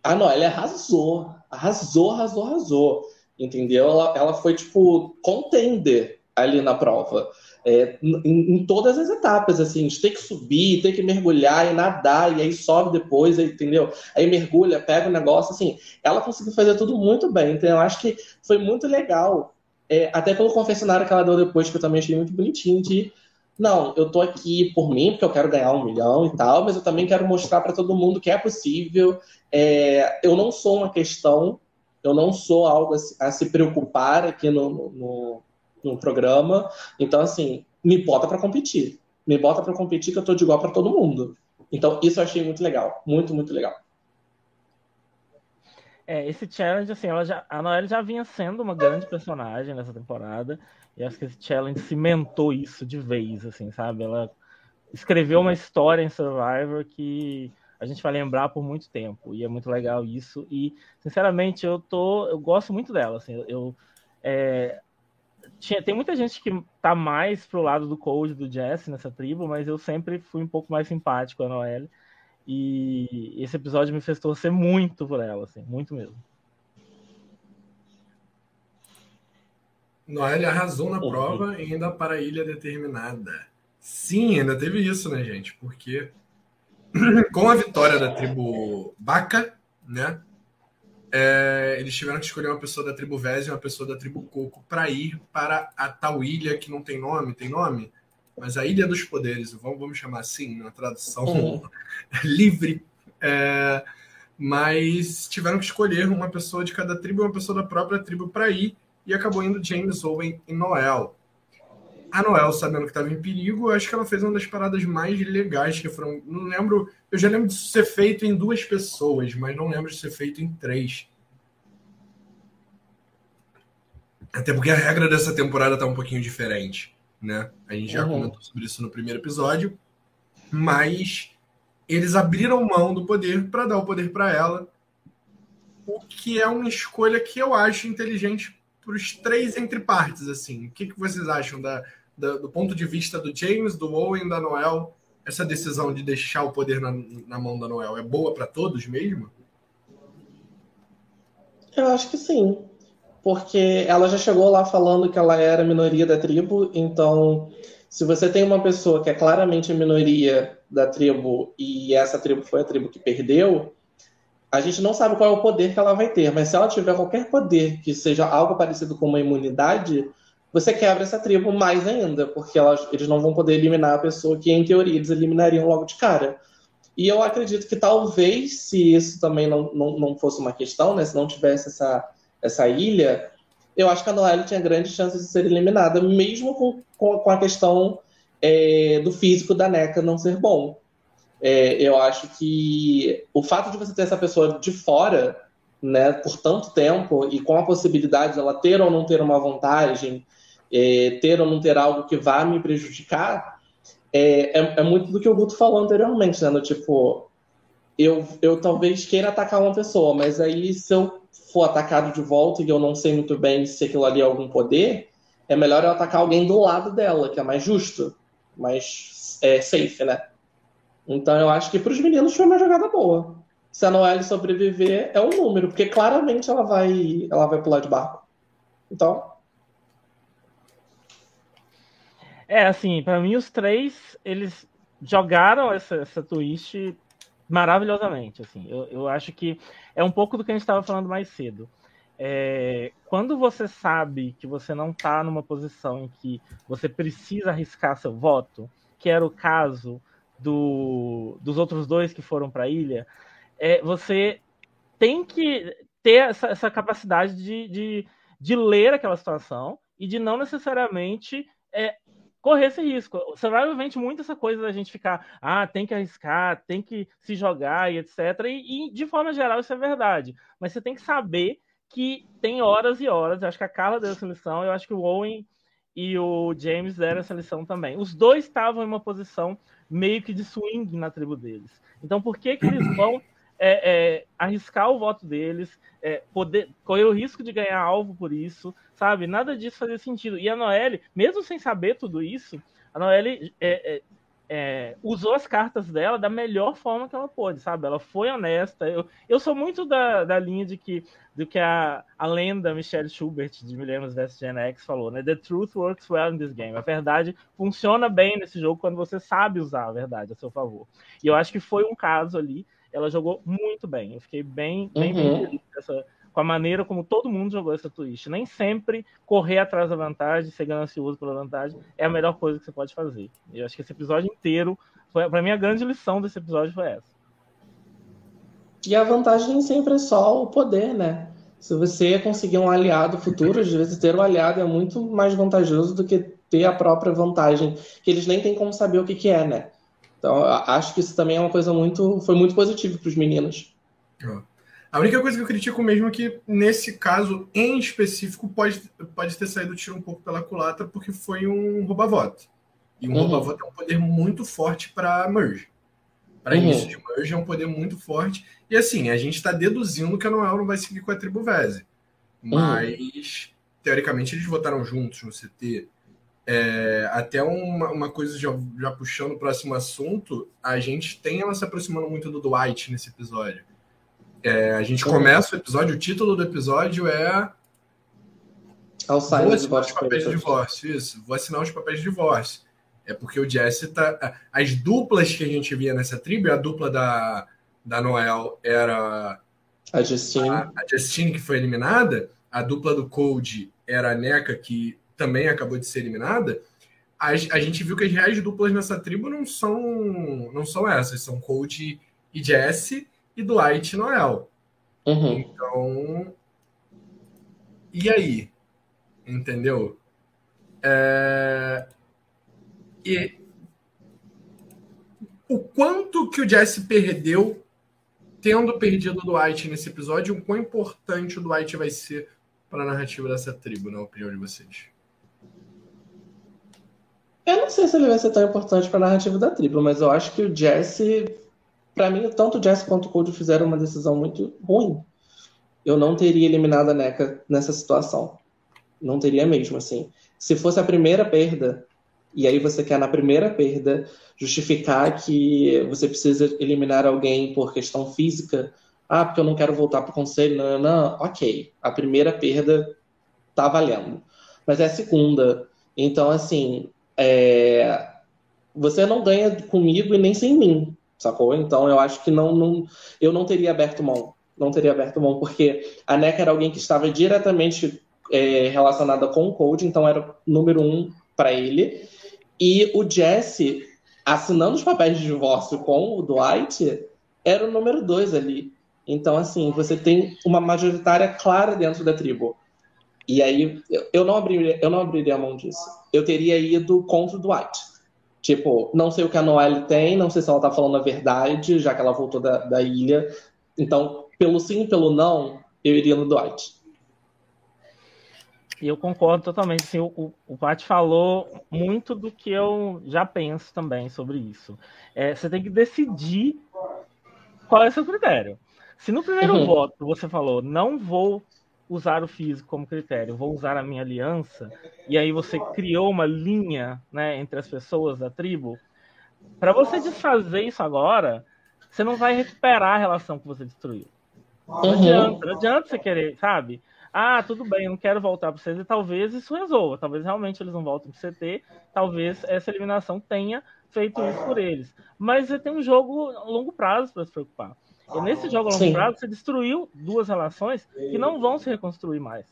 A Noelle arrasou, arrasou, arrasou, arrasou. Entendeu? Ela, ela foi, tipo, contender ali na prova é, em, em, todas as etapas, assim, de ter que subir, ter que mergulhar e nadar, e aí sobe depois, entendeu? Aí mergulha, pega o negócio, assim, ela conseguiu fazer tudo muito bem, então eu acho que foi muito legal, é, até pelo confessionário que ela deu depois, que eu também achei muito bonitinho, de não, eu tô aqui por mim, porque eu quero ganhar um milhão e tal, mas eu também quero mostrar para todo mundo que é possível. É, eu não sou uma questão, eu não sou algo a se, a se preocupar aqui no, no, no programa. Então, assim, me bota para competir. Me bota para competir que eu tô de igual para todo mundo. Então, isso eu achei muito legal. Muito, muito legal. É, esse challenge, assim, ela já, a Noelle já vinha sendo uma grande personagem nessa temporada. E acho que esse challenge cimentou isso de vez, assim, sabe? Ela escreveu uma história em Survivor que a gente vai lembrar por muito tempo. E é muito legal isso. E, sinceramente, eu tô. Eu gosto muito dela. Assim, eu, é, tinha, tem muita gente que tá mais pro lado do Cold do Jesse nessa tribo, mas eu sempre fui um pouco mais simpático a Noelle. E esse episódio me fez torcer muito por ela, assim, muito mesmo. Noelle arrasou na prova e ainda para a ilha determinada. Sim, ainda teve isso, né, gente? Porque com a vitória da tribo Baca, né? é, eles tiveram que escolher uma pessoa da tribo Vez e uma pessoa da tribo Coco para ir para a tal ilha que não tem nome, tem nome? Mas a Ilha dos Poderes, vamos, vamos chamar assim, na tradução uhum. livre. É, mas tiveram que escolher uma pessoa de cada tribo e uma pessoa da própria tribo para ir, e acabou indo James Owen e Noel. A Noel, sabendo que estava em perigo, acho que ela fez uma das paradas mais legais que foram. Não lembro. Eu já lembro de ser feito em duas pessoas, mas não lembro de ser feito em três. Até porque a regra dessa temporada está um pouquinho diferente, né? A gente já uhum. comentou sobre isso no primeiro episódio, mas eles abriram mão do poder para dar o poder para ela, o que é uma escolha que eu acho inteligente para os três entre partes, assim. O que, que vocês acham da, da, do ponto de vista do James, do Owen, da Noel? Essa decisão de deixar o poder na, na mão da Noel é boa para todos mesmo? Eu acho que sim. Porque ela já chegou lá falando que ela era minoria da tribo, então se você tem uma pessoa que é claramente minoria da tribo e essa tribo foi a tribo que perdeu, a gente não sabe qual é o poder que ela vai ter, mas se ela tiver qualquer poder que seja algo parecido com uma imunidade, você quebra essa tribo mais ainda, porque elas, eles não vão poder eliminar a pessoa que, em teoria, eles eliminariam logo de cara. E eu acredito que talvez, se isso também não, não, não fosse uma questão, né, se não tivesse essa, essa ilha, eu acho que a Noelle tinha grandes chances de ser eliminada, mesmo com, com, com a questão é, do físico da NECA não ser bom. É, eu acho que o fato de você ter essa pessoa de fora, né, por tanto tempo e com a possibilidade de ela ter ou não ter uma vantagem, é, ter ou não ter algo que vá me prejudicar, é, é, é muito do que o Guto falou anteriormente, né? No tipo, eu, eu talvez queira atacar uma pessoa, mas aí se eu for atacado de volta e eu não sei muito bem se aquilo ali é algum poder, é melhor eu atacar alguém do lado dela, que é mais justo, mais é, safe, né? Então eu acho que para os meninos foi uma jogada boa. Se a Noelle sobreviver, é um número, porque claramente ela vai, ela vai pular de barco. Então. É, assim, para mim os três, eles jogaram essa, essa twist maravilhosamente. Assim, eu, eu acho que é um pouco do que a gente estava falando mais cedo. É, quando você sabe que você não está numa posição em que você precisa arriscar seu voto, que era o caso do, dos outros dois que foram para a ilha, é, você tem que ter essa, essa capacidade de, de, de, ler aquela situação e de não necessariamente é, correr esse risco. Você vai vende muito essa coisa da gente ficar, ah, tem que arriscar, tem que se jogar e etc. E, e, de forma geral isso é verdade. Mas você tem que saber que tem horas e horas. Eu acho que a Carla deu essa lição, eu acho que o Owen e o James deram essa lição também. Os dois estavam em uma posição meio que de swing na tribo deles. Então, por que, que eles vão é, é, arriscar o voto deles, é, poder correr o risco de ganhar alvo por isso, sabe? Nada disso fazia sentido. E a Noelle, mesmo sem saber tudo isso, a Noelle é, usou as cartas dela da melhor forma que ela pôde, sabe? Ela foi honesta. Eu, eu sou muito da, da linha de que do que a, a lenda Michelle Schubert de Millennials vs Gen X falou, né? The truth works well in this game. A verdade funciona bem nesse jogo quando você sabe usar a verdade a seu favor. E eu acho que foi um caso ali. Ela jogou muito bem. Eu fiquei bem, bem, uhum. bem feliz dessa, com a maneira como todo mundo jogou essa twist. Nem sempre correr atrás da vantagem, ser ganancioso pela vantagem, é a melhor coisa que você pode fazer. Eu acho que esse episódio inteiro, foi, para mim, a grande lição desse episódio foi essa. E a vantagem nem sempre é só o poder, né? Se você conseguir um aliado futuro, às vezes ter um aliado é muito mais vantajoso do que ter a própria vantagem, que eles nem têm como saber o que, que é, né? Então, acho que isso também é uma coisa muito. Foi muito positivo para os meninos. A única coisa que eu critico mesmo é que, nesse caso em específico, pode, pode ter saído o tiro um pouco pela culatra, porque foi um rouba-voto. E um uhum. rouba-voto é um poder muito forte para merge. Para uhum. início de merge é um poder muito forte. E assim, a gente está deduzindo que a Noel não vai seguir com a tribo Vese. Uhum. Mas, uhum. teoricamente, eles votaram juntos no CT. É, até uma, uma coisa já, já puxando o próximo assunto, a gente tem ela se aproximando muito do Dwight nesse episódio. É, a gente começa o episódio, o título do episódio é. Vou assinar os papéis de divórcio, isso. Vou assinar os papéis de divórcio. É porque o Jesse tá. As duplas que a gente via nessa tribo, a dupla da, da Noel era. A Justine. A, a Justine, que foi eliminada. A dupla do Cold era a Neca, que também acabou de ser eliminada. A, a gente viu que as reais duplas nessa tribo não são, não são essas, são Cold e Jesse e Dwight Noel. Uhum. Então, e aí? Entendeu? É... E o quanto que o Jesse perdeu tendo perdido o Dwight nesse episódio, o quão importante o Dwight vai ser para a narrativa dessa tribo, na opinião de vocês? Eu não sei se ele vai ser tão importante para a narrativa da tribo, mas eu acho que o Jesse para mim, tanto o Jesse quanto o Cody fizeram uma decisão muito ruim. Eu não teria eliminado a NECA nessa situação. Não teria mesmo, assim. Se fosse a primeira perda, e aí você quer na primeira perda justificar que você precisa eliminar alguém por questão física, ah, porque eu não quero voltar para o conselho, não, não, não, ok. A primeira perda tá valendo. Mas é a segunda. Então, assim, é... você não ganha comigo e nem sem mim sacou? Então eu acho que não, não eu não teria aberto mão, não teria aberto mão, porque a NECA era alguém que estava diretamente é, relacionada com o Code, então era número um para ele, e o Jesse, assinando os papéis de divórcio com o Dwight, era o número dois ali. Então, assim, você tem uma majoritária clara dentro da tribo. E aí, eu não abriria, eu não abriria a mão disso. Eu teria ido contra o Dwight Tipo, não sei o que a Noelle tem, não sei se ela tá falando a verdade, já que ela voltou da, da ilha. Então, pelo sim e pelo não, eu iria no Dwight. E eu concordo totalmente. Assim, o, o Pat falou muito do que eu já penso também sobre isso. É, você tem que decidir qual é o seu critério. Se no primeiro uhum. voto você falou, não vou usar o físico como critério, vou usar a minha aliança, e aí você criou uma linha né, entre as pessoas da tribo, para você desfazer isso agora, você não vai recuperar a relação que você destruiu. Não uhum. adianta, não adianta você querer, sabe? Ah, tudo bem, eu não quero voltar para o CT, talvez isso resolva, talvez realmente eles não voltem para o CT, talvez essa eliminação tenha feito isso por eles. Mas você tem um jogo a longo prazo para se preocupar. E nesse jogo a longo Sim. prazo, você destruiu duas relações que não vão se reconstruir mais.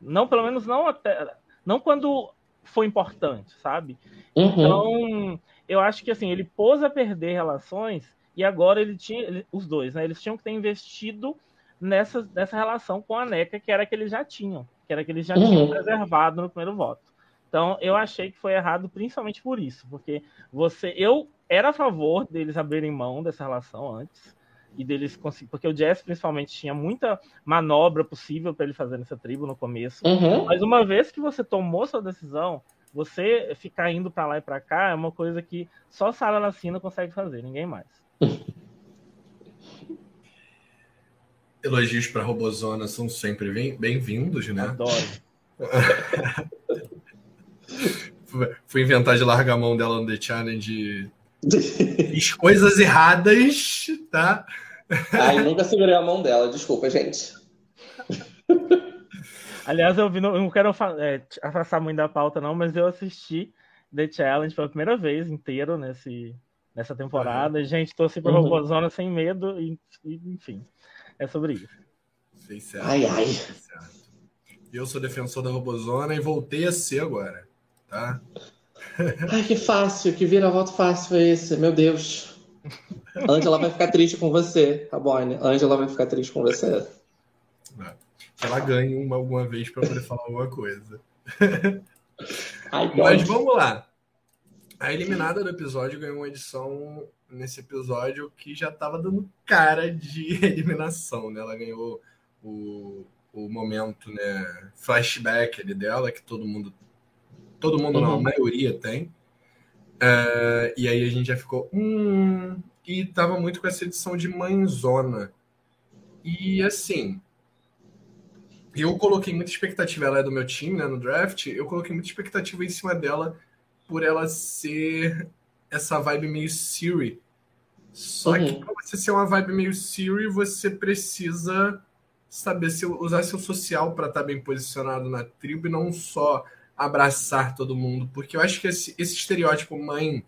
Não, pelo menos não até. Não quando foi importante, sabe? Uhum. Então, eu acho que assim, ele pôs a perder relações e agora ele tinha. Ele, os dois, né? Eles tinham que ter investido nessa, nessa relação com a NECA, que era que eles já tinham, que era que eles já uhum. tinham preservado no primeiro voto. Então, eu achei que foi errado principalmente por isso, porque você. Eu era a favor deles abrirem mão dessa relação antes e deles conseguir. Porque o Jess, principalmente, tinha muita manobra possível para ele fazer nessa tribo no começo. Uhum. Mas uma vez que você tomou sua decisão, Você ficar indo para lá e para cá é uma coisa que só Sara Lacina consegue fazer, ninguém mais. Elogios para Robozona são sempre bem-vindos, né? Adoro. Fui inventar de largar a mão dela no The Challenge. Fiz coisas erradas, tá? Ai, nunca segurei a mão dela, desculpa, gente. Aliás, eu, vi, eu não quero é, afastar muito da pauta, não, mas eu assisti The Challenge pela primeira vez inteiro nesse, nessa temporada. Uhum. Gente, torci pro uhum. Robozona sem medo, e, e, enfim, é sobre isso. Fez certo. Ai, ai. Eu sou defensor da Robozona e voltei a ser agora, tá? Ai, que fácil, que vira-volta fácil foi esse, meu Deus. Angela vai ficar triste com você, tá bom? Angela vai ficar triste com você. Que ela ganhe uma alguma vez para poder falar alguma coisa. Ai, Mas vamos lá. A eliminada do episódio ganhou uma edição nesse episódio que já estava dando cara de eliminação, né? Ela ganhou o, o momento, né, flashback ali dela, que todo mundo, todo mundo uhum. não, a maioria tem. Uh, e aí a gente já ficou, hum, e tava muito com essa edição de mãezona. E assim, eu coloquei muita expectativa, ela é do meu time, né, no draft, eu coloquei muita expectativa em cima dela por ela ser essa vibe meio Siri. Só uhum. que pra você ser uma vibe meio Siri, você precisa saber se, usar seu social para estar tá bem posicionado na tribo e não só abraçar todo mundo. Porque eu acho que esse, esse estereótipo mãe.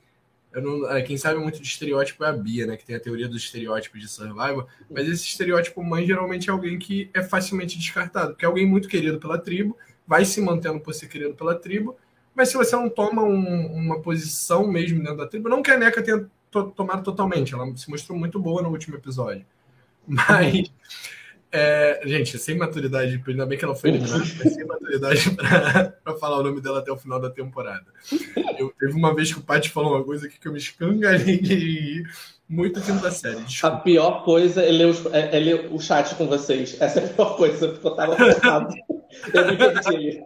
Não, é, quem sabe muito de estereótipo é a Bia, né? Que tem a teoria dos estereótipos de survival. Mas esse estereótipo mãe geralmente é alguém que é facilmente descartado. Porque é alguém muito querido pela tribo, vai se mantendo por ser querido pela tribo. Mas se você não toma um, uma posição mesmo dentro da tribo, não que a Neca tenha to tomado totalmente, ela se mostrou muito boa no último episódio. Mas. É, gente, sem maturidade, ainda bem que ela foi eliminada, mas sem maturidade para falar o nome dela até o final da temporada. Eu, teve uma vez que o Paty falou uma coisa aqui que eu me escangalhei de muito quinta série. Desculpa. A pior coisa é ler, os, é, é ler, o chat com vocês. Essa é a pior coisa, porque eu tava focado. eu me perdi.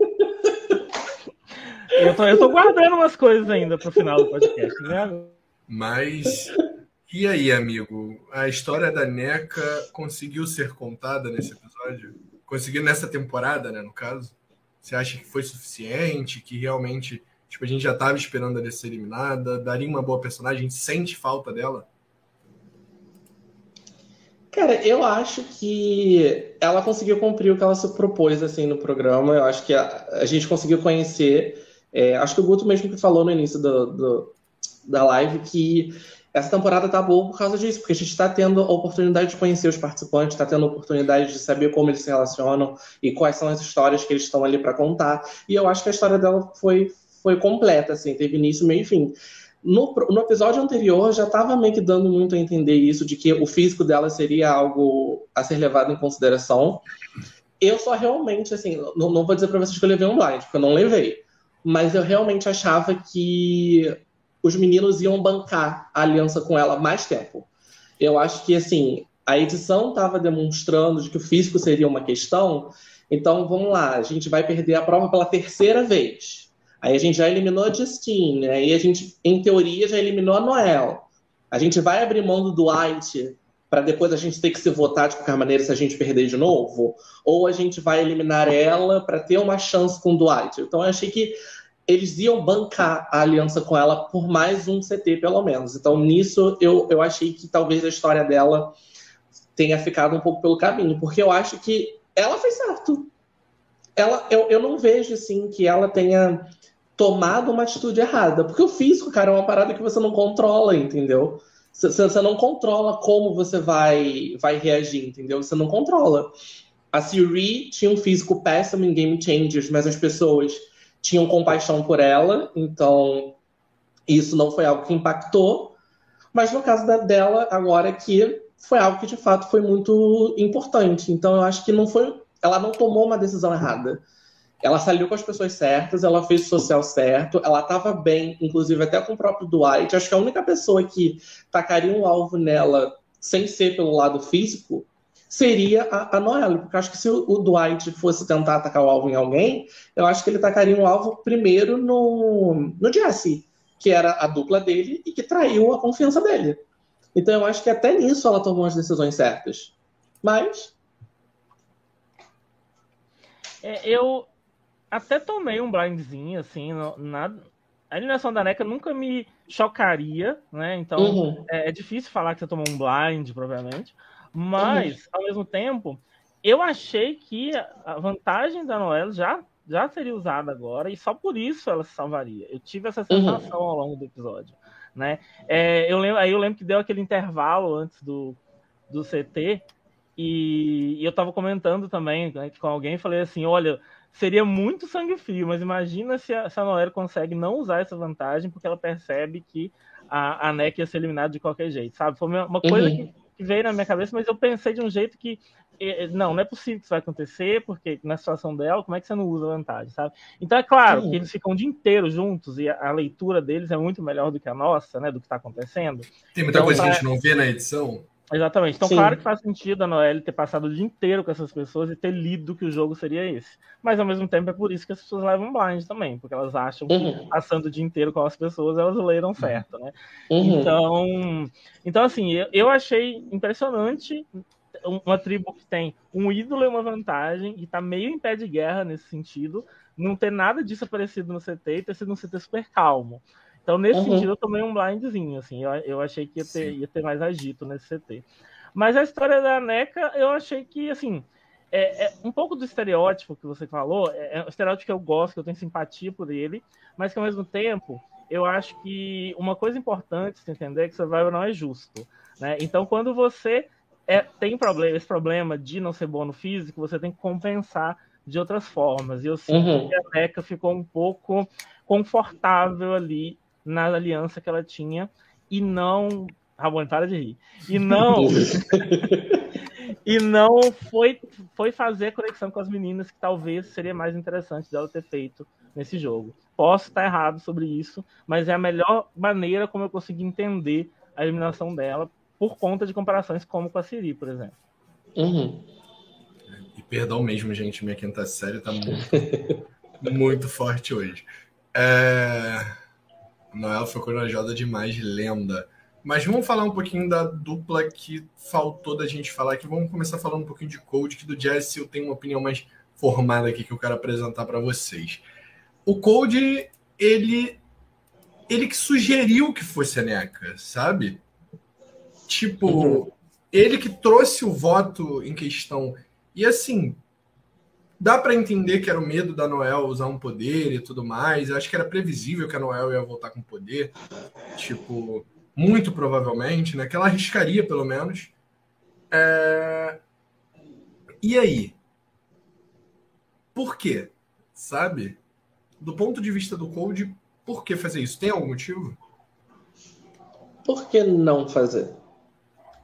Eu tô, eu tô guardando umas coisas ainda pro final do podcast, né? Mas e aí, amigo, a história da NECA conseguiu ser contada nesse episódio? Conseguiu nessa temporada, né, no caso? Você acha que foi suficiente? Que realmente, tipo, a gente já estava esperando ela ser eliminada? Daria uma boa personagem? Sente falta dela? Cara, eu acho que ela conseguiu cumprir o que ela se propôs assim no programa. Eu acho que a, a gente conseguiu conhecer. É, acho que o Guto mesmo que falou no início do, do, da live que essa temporada tá boa por causa disso, porque a gente está tendo a oportunidade de conhecer os participantes, está tendo a oportunidade de saber como eles se relacionam e quais são as histórias que eles estão ali para contar. E eu acho que a história dela foi, foi completa, assim, teve início, meio e fim. No, no episódio anterior já estava meio que dando muito a entender isso, de que o físico dela seria algo a ser levado em consideração. Eu só realmente, assim, não, não vou dizer para vocês que eu levei um blind, porque eu não levei. Mas eu realmente achava que os meninos iam bancar a aliança com ela mais tempo. Eu acho que, assim, a edição estava demonstrando de que o físico seria uma questão, então vamos lá, a gente vai perder a prova pela terceira vez. Aí a gente já eliminou a Justine, aí a gente, em teoria, já eliminou a Noel. A gente vai abrir mão do Dwight para depois a gente ter que se votar de qualquer maneira se a gente perder de novo? Ou a gente vai eliminar ela para ter uma chance com o Dwight? Então eu achei que eles iam bancar a aliança com ela por mais um CT, pelo menos. Então, nisso, eu, eu achei que talvez a história dela tenha ficado um pouco pelo caminho, porque eu acho que ela fez certo. Ela, eu, eu não vejo, assim, que ela tenha tomado uma atitude errada, porque o físico, cara, é uma parada que você não controla, entendeu? Você não controla como você vai, vai reagir, entendeu? Você não controla. A Siri tinha um físico péssimo em Game Changers, mas as pessoas tinham compaixão por ela, então isso não foi algo que impactou. Mas no caso da, dela, agora que foi algo que de fato foi muito importante. Então eu acho que não foi, ela não tomou uma decisão errada. Ela saiu com as pessoas certas, ela fez o social certo, ela estava bem, inclusive até com o próprio Dwight. Acho que a única pessoa que tacaria um alvo nela sem ser pelo lado físico seria a, a Noelle. Porque acho que se o, o, Dwight fosse tentar atacar o alvo em alguém, eu acho que ele tacaria um alvo primeiro no, no Jesse, que era a dupla dele e que traiu a confiança dele. Então eu acho que até nisso ela tomou as decisões certas. Mas. É, eu até tomei um blindzinho, assim, nada. A eliminação da NECA nunca me chocaria, né? Então uhum. é, é, difícil falar que você tomou um blind, provavelmente. Mas, ao mesmo tempo, eu achei que a vantagem da Noel já, já seria usada agora e só por isso ela se salvaria. Eu tive essa uhum. sensação uhum. ao longo do episódio. Né? É, eu lembro, aí eu lembro que deu aquele intervalo antes do, do CT e, e eu estava comentando também né, com alguém falei assim, olha, seria muito sangue frio, mas imagina se a, se a Noel consegue não usar essa vantagem porque ela percebe que a, a NEC ia ser eliminada de qualquer jeito, sabe? Foi uma, uma coisa uhum. que, que, veio na minha cabeça, mas eu pensei de um jeito que não, não é possível que isso vai acontecer, porque na situação dela, como é que você não usa vantagem, sabe? Então é claro uhum. que eles ficam o dia inteiro juntos e a, a, leitura deles é muito melhor do que a nossa, né? Do que está acontecendo. Tem muita então, coisa que a gente não vê na edição. Exatamente. Então, Sim. claro que faz sentido a Noelle ter passado o dia inteiro com essas pessoas e ter lido que o jogo seria esse. Mas, ao mesmo tempo, é por isso que as pessoas levam blind também, porque elas acham uhum. que passando o dia inteiro com as pessoas, elas leram certo, né? Uhum. Então, então, assim, eu, eu achei impressionante uma tribo que tem um ídolo e uma vantagem e tá meio em pé de guerra nesse sentido, não ter nada disso aparecido no CT e ter sido um CT super calmo. Então, nesse uhum. sentido, eu tomei um blindzinho, assim. Eu, eu achei que ia ter, ia ter mais agito nesse CT. Mas a história da NECA, eu achei que, assim, é, é, um pouco do estereótipo que você falou, é, é um estereótipo que eu gosto, que eu tenho simpatia por ele, mas que ao mesmo tempo eu acho que uma coisa importante se entender é que Survivor não é justo. Né? Então, quando você é, tem problema, esse problema de não ser bom no físico, você tem que compensar de outras formas. E eu sinto uhum. que a NECA ficou um pouco confortável ali na aliança que ela tinha e não. Ramon, para de rir. E não. e não foi, foi fazer a conexão com as meninas que talvez seria mais interessante dela ter feito nesse jogo. Posso estar errado sobre isso, mas é a melhor maneira como eu consegui entender a eliminação dela por conta de comparações como com a Siri, por exemplo. Uhum. E perdão mesmo, gente, minha quinta série tá muito, muito forte hoje. É... Noel foi corajosa demais, lenda. Mas vamos falar um pouquinho da dupla que faltou da gente falar aqui. Vamos começar falando um pouquinho de Cold, que do Jesse eu tenho uma opinião mais formada aqui que eu quero apresentar para vocês. O Cold, ele ele que sugeriu que fosse a NECA, sabe? Tipo, uhum. ele que trouxe o voto em questão. E assim, Dá para entender que era o medo da Noel usar um poder e tudo mais. Eu acho que era previsível que a Noel ia voltar com poder. Tipo, muito provavelmente, né? Que ela arriscaria, pelo menos. É... E aí? Por quê? Sabe? Do ponto de vista do Cold, por que fazer isso? Tem algum motivo? Por que não fazer?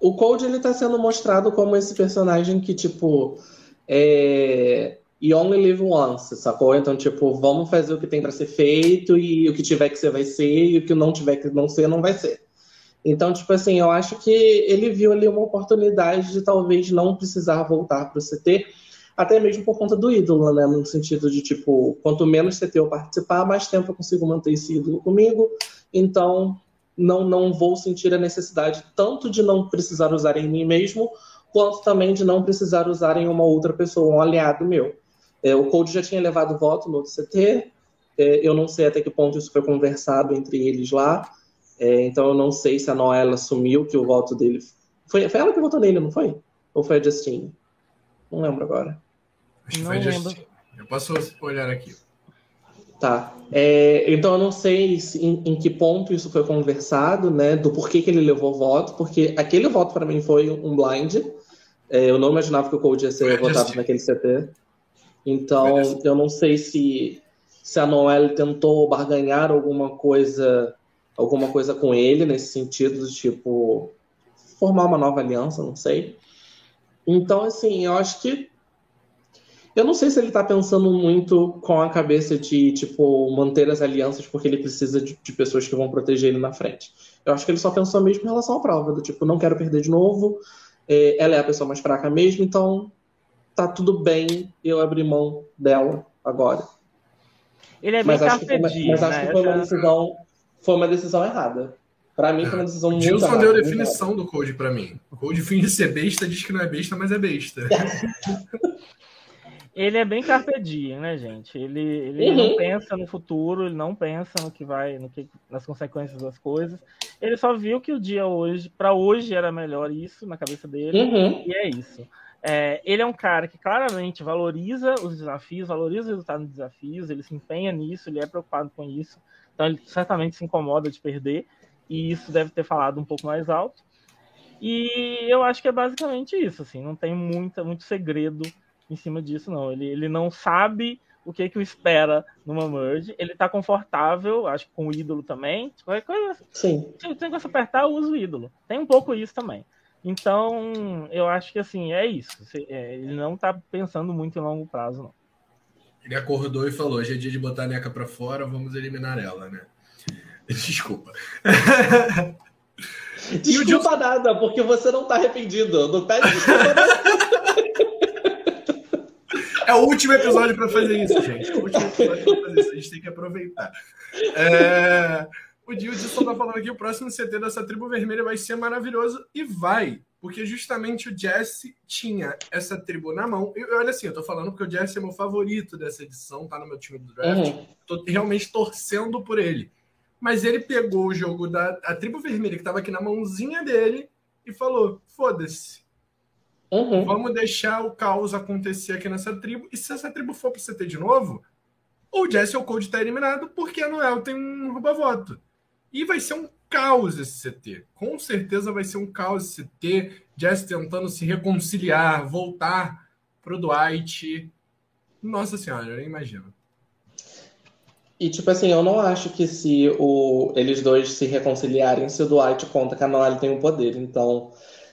O Cold ele tá sendo mostrado como esse personagem que, tipo, é e only live once, sacou? Então, tipo, vamos fazer o que tem para ser feito e o que tiver que ser vai ser e o que não tiver que não ser não vai ser. Então, tipo assim, eu acho que ele viu ali uma oportunidade de talvez não precisar voltar para o CT, até mesmo por conta do ídolo, né? No sentido de, tipo, quanto menos CT eu participar, mais tempo eu consigo manter esse ídolo comigo. Então, não, não vou sentir a necessidade tanto de não precisar usar em mim mesmo, quanto também de não precisar usar em uma outra pessoa, um aliado meu. É, o Cold já tinha levado voto no CT, é, eu não sei até que ponto isso foi conversado entre eles lá, é, então eu não sei se a Noela assumiu que o voto dele. Foi, foi ela que votou nele, não foi? Ou foi a Justine? Não lembro agora. Acho que foi a Justine. Eu posso olhar aqui. Tá. É, então eu não sei se, em, em, que ponto isso foi conversado, né? Do porquê que ele levou voto, porque aquele voto para mim foi um blind. É, eu não imaginava que o Cold ia ser votado naquele CT. Então, eu não sei se, se a Noelle tentou barganhar alguma coisa, alguma coisa com ele nesse sentido de tipo formar uma nova aliança, não sei. Então, assim, eu acho que eu não sei se ele está pensando muito com a cabeça de, tipo, manter as alianças porque ele precisa de, de, pessoas que vão proteger ele na frente. Eu acho que ele só pensou mesmo em relação à prova, do tipo, não quero perder de novo, é, ela é a pessoa mais fraca mesmo, então tá tudo bem eu abrir mão dela agora. Ele é bem mas acho que foi, uma, mas acho né? que foi uma decisão, foi uma decisão errada. Pra mim foi uma decisão muito Gilson errada. deu a definição do Code pra mim. O Code finge ser besta, diz que não é besta, mas é besta. Ele é bem carpe diem, né, gente? Ele, ele Uhum. não pensa no futuro, ele não pensa no que vai, no que, nas consequências das coisas. Ele só viu que o dia hoje, pra hoje, era melhor isso na cabeça dele. Uhum. E é isso. É, ele é um cara que claramente valoriza os desafios, valoriza o resultado dos desafios, ele se empenha nisso, ele é preocupado com isso. Então ele certamente se incomoda de perder, e isso deve ter falado um pouco mais alto. E eu acho que é basicamente isso, assim, não tem muita, muito segredo em cima disso, não. Ele, ele não sabe o que, que o espera numa merge, ele tá confortável, acho que com o ídolo também. Qualquer coisa, Sim. se tem que se apertar, eu uso o ídolo. Tem um pouco isso também. Então, eu acho que assim, é isso. É, ele não tá pensando muito em longo prazo, não. Ele acordou e falou: hoje é dia de botar a neca pra fora, vamos eliminar ela, né? Desculpa. Desculpa nada, porque você não tá arrependido. Não pede desculpa nada. É o último episódio pra fazer isso, gente. É o último episódio pra fazer isso. A gente tem que aproveitar. É... O Dildson tá falando aqui: o próximo CT dessa tribo vermelha vai ser maravilhoso. E vai. Porque justamente o Jesse tinha essa tribo na mão. E olha assim, eu tô falando porque o Jesse é meu favorito dessa edição, tá no meu time do draft. Uhum. tô realmente torcendo por ele. Mas ele pegou o jogo da a tribo vermelha que estava aqui na mãozinha dele e falou: foda-se, Uhum. vamos deixar o caos acontecer aqui nessa tribo. E se essa tribo for pro CT de novo, o Jesse ou o Cold tá eliminado porque a Noel tem um rouba-voto. E vai ser um caos esse CT. Com certeza vai ser um caos esse CT. Jesse tentando se reconciliar, voltar pro Dwight. Nossa senhora, eu nem imagino. E tipo assim, eu não acho que se o, eles dois se reconciliarem, se o Dwight conta que a Noelle tem o poder. Então,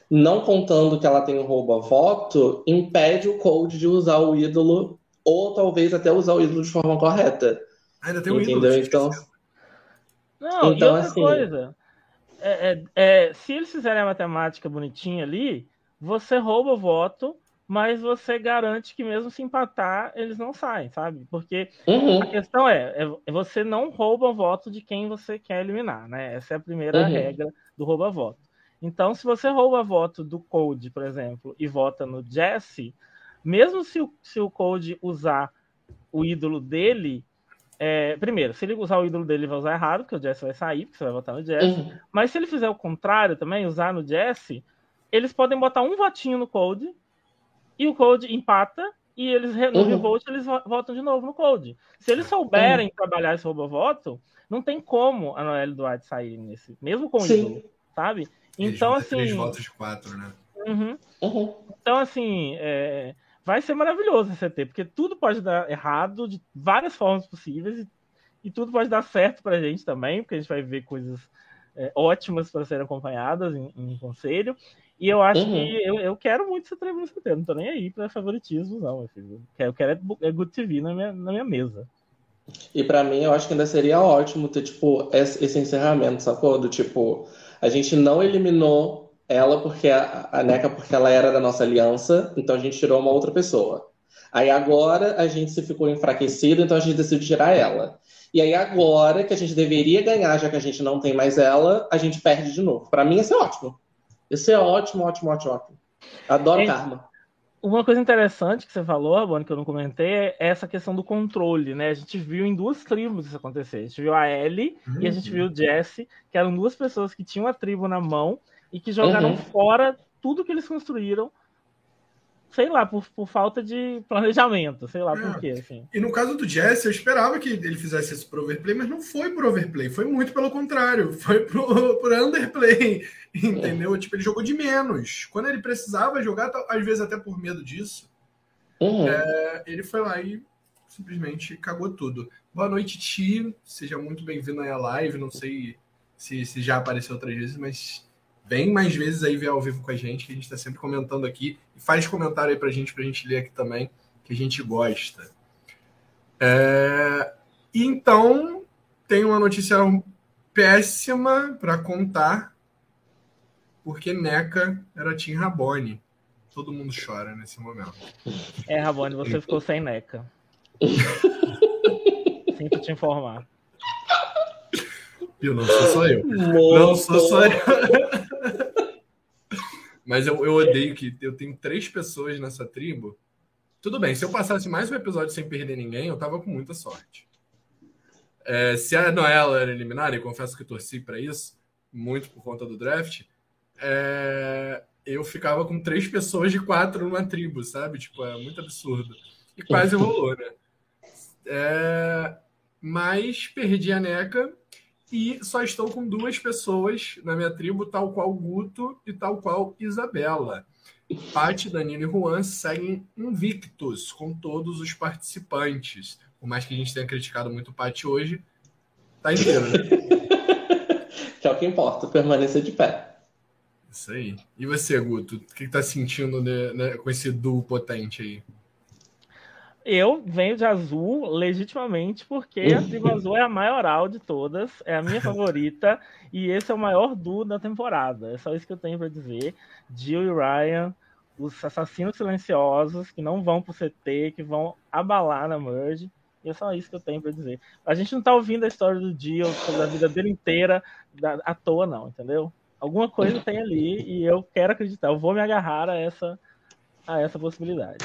não contando que ela tem o rouba-voto, impede o Cold de usar o ídolo, ou talvez até usar o ídolo de forma correta. Ainda tem um Entendeu? ídolo. Então, Não, Então, outra assim- coisa. é- é- é, se eles fizerem a matemática bonitinha ali, você rouba o voto, mas você garante que mesmo se empatar, eles não saem, sabe? Porque uhum, A questão é, é- você não rouba o voto de quem você quer eliminar, né? Essa é a primeira Uhum. regra do rouba-voto. Então, se você rouba voto do Code, por exemplo, e vota no Jesse, mesmo se o, se o Code usar o ídolo dele, é, primeiro, se ele usar o ídolo dele, ele vai usar errado, porque o Jesse vai sair, porque você vai votar no Jesse. uhum. Mas se ele fizer o contrário também, usar no Jesse, eles podem botar um votinho no Code e o Code empata e eles no Uhum. revolt eles vo- votam de novo no Code. Se eles souberem trabalhar esse roubo-voto, não tem como a Noelle Duarte sair nesse, mesmo com o Sim. ídolo, sabe? Eles Então vão ter Três assim, votos de quatro, né? uhum. Uhum. então assim, é, vai ser maravilhoso esse CT, porque tudo pode dar errado de várias formas possíveis e, e tudo pode dar certo pra gente também, porque a gente vai ver coisas é, ótimas para serem acompanhadas em, em conselho. E eu acho Uhum. que eu, eu quero muito esse trevo no CT, não tô nem aí pra favoritismo, não. meu filho. Eu quero, é, é Good TV na minha, na minha mesa. E pra mim, eu acho que ainda seria ótimo ter, tipo, esse, esse encerramento, sacou? Do tipo, a gente não eliminou ela porque a, a NECA porque ela era da nossa aliança, então a gente tirou uma outra pessoa. Aí agora a gente se ficou enfraquecido, então a gente decidiu tirar ela. E aí agora que a gente deveria ganhar, já que a gente não tem mais ela, a gente perde de novo. Pra mim, isso é ótimo. Isso é ótimo, ótimo, ótimo, ótimo. Adoro É- karma. Uma coisa interessante que você falou, Rabone, que eu não comentei, é essa questão do controle, né? A gente viu em duas tribos isso acontecer. A gente viu a Ellie e a gente viu o Jesse, que eram duas pessoas que tinham a tribo na mão e que jogaram Uhum. fora tudo que eles construíram, sei lá, por, por falta de planejamento, sei lá É. por quê, assim. E no caso do Jesse, eu esperava que ele fizesse isso pro overplay, mas não foi pro overplay, foi muito pelo contrário, foi pro, pro underplay, entendeu? Tipo, ele jogou de menos. Quando ele precisava jogar, às vezes até por medo disso, Uhum. é, ele foi lá e simplesmente cagou tudo. Boa noite, Ti. Seja muito bem-vindo aí à live. Não sei se, se já apareceu outras vezes, mas vem mais vezes aí ver ao vivo com a gente, que a gente está sempre comentando aqui. E faz comentário aí pra gente, pra gente ler aqui também, que a gente gosta. É, então, tem uma notícia péssima para contar. porque Neca era Tim Rabone. Todo mundo chora nesse momento. É, Rabone, você ficou sem Neca. Sinto te informar. Eu não sou só eu. Não sou só eu. Mas eu, eu odeio que eu tenho três pessoas nessa tribo. Tudo bem, se eu passasse mais um episódio sem perder ninguém, eu tava com muita sorte. É, se a Noela era eliminada, e confesso que torci para isso, muito por conta do draft, é, eu ficava com três pessoas de quatro numa tribo, sabe? Tipo, é muito absurdo. E quase rolou, né? É, mas perdi a NECA e só estou com duas pessoas na minha tribo, tal qual Guto e tal qual Isabela. Paty, Danilo e Juan seguem invictos com todos os participantes. Por mais que a gente tenha criticado muito o Paty hoje, tá inteiro, né? que é o que importa, permanecer de pé. Isso aí. E você, Guto? O que tá sentindo né, né, com esse duo potente aí? Eu venho de azul legitimamente porque a tribo azul é a maioral de todas, é a minha favorita e esse é o maior duo da temporada. É só isso que eu tenho para dizer. Jill e Ryan, os assassinos silenciosos que não vão pro CT, que vão abalar na merge. E é só isso que eu tenho para dizer. A gente não tá ouvindo a história do Jill sobre a vida dele inteira à toa, não, entendeu? Alguma coisa tem ali e eu quero acreditar. Eu vou me agarrar a essa, a essa possibilidade.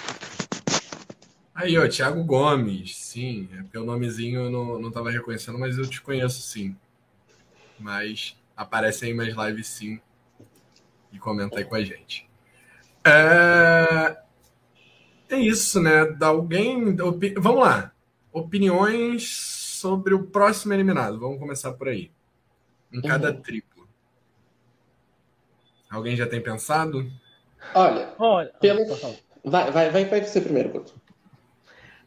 Aí, ó, Thiago Gomes, sim. É porque o nomezinho eu não, não tava reconhecendo, mas eu te conheço sim. Mas aparece aí mais lives sim. E comenta aí com a gente. É, é isso, né? Da alguém. Opi... Vamos lá. Opiniões sobre o próximo eliminado. Vamos começar por aí. Em cada uhum. triplo. Alguém já tem pensado? Olha, Olha pelo... vai, vai, vai, vai você primeiro, Couto.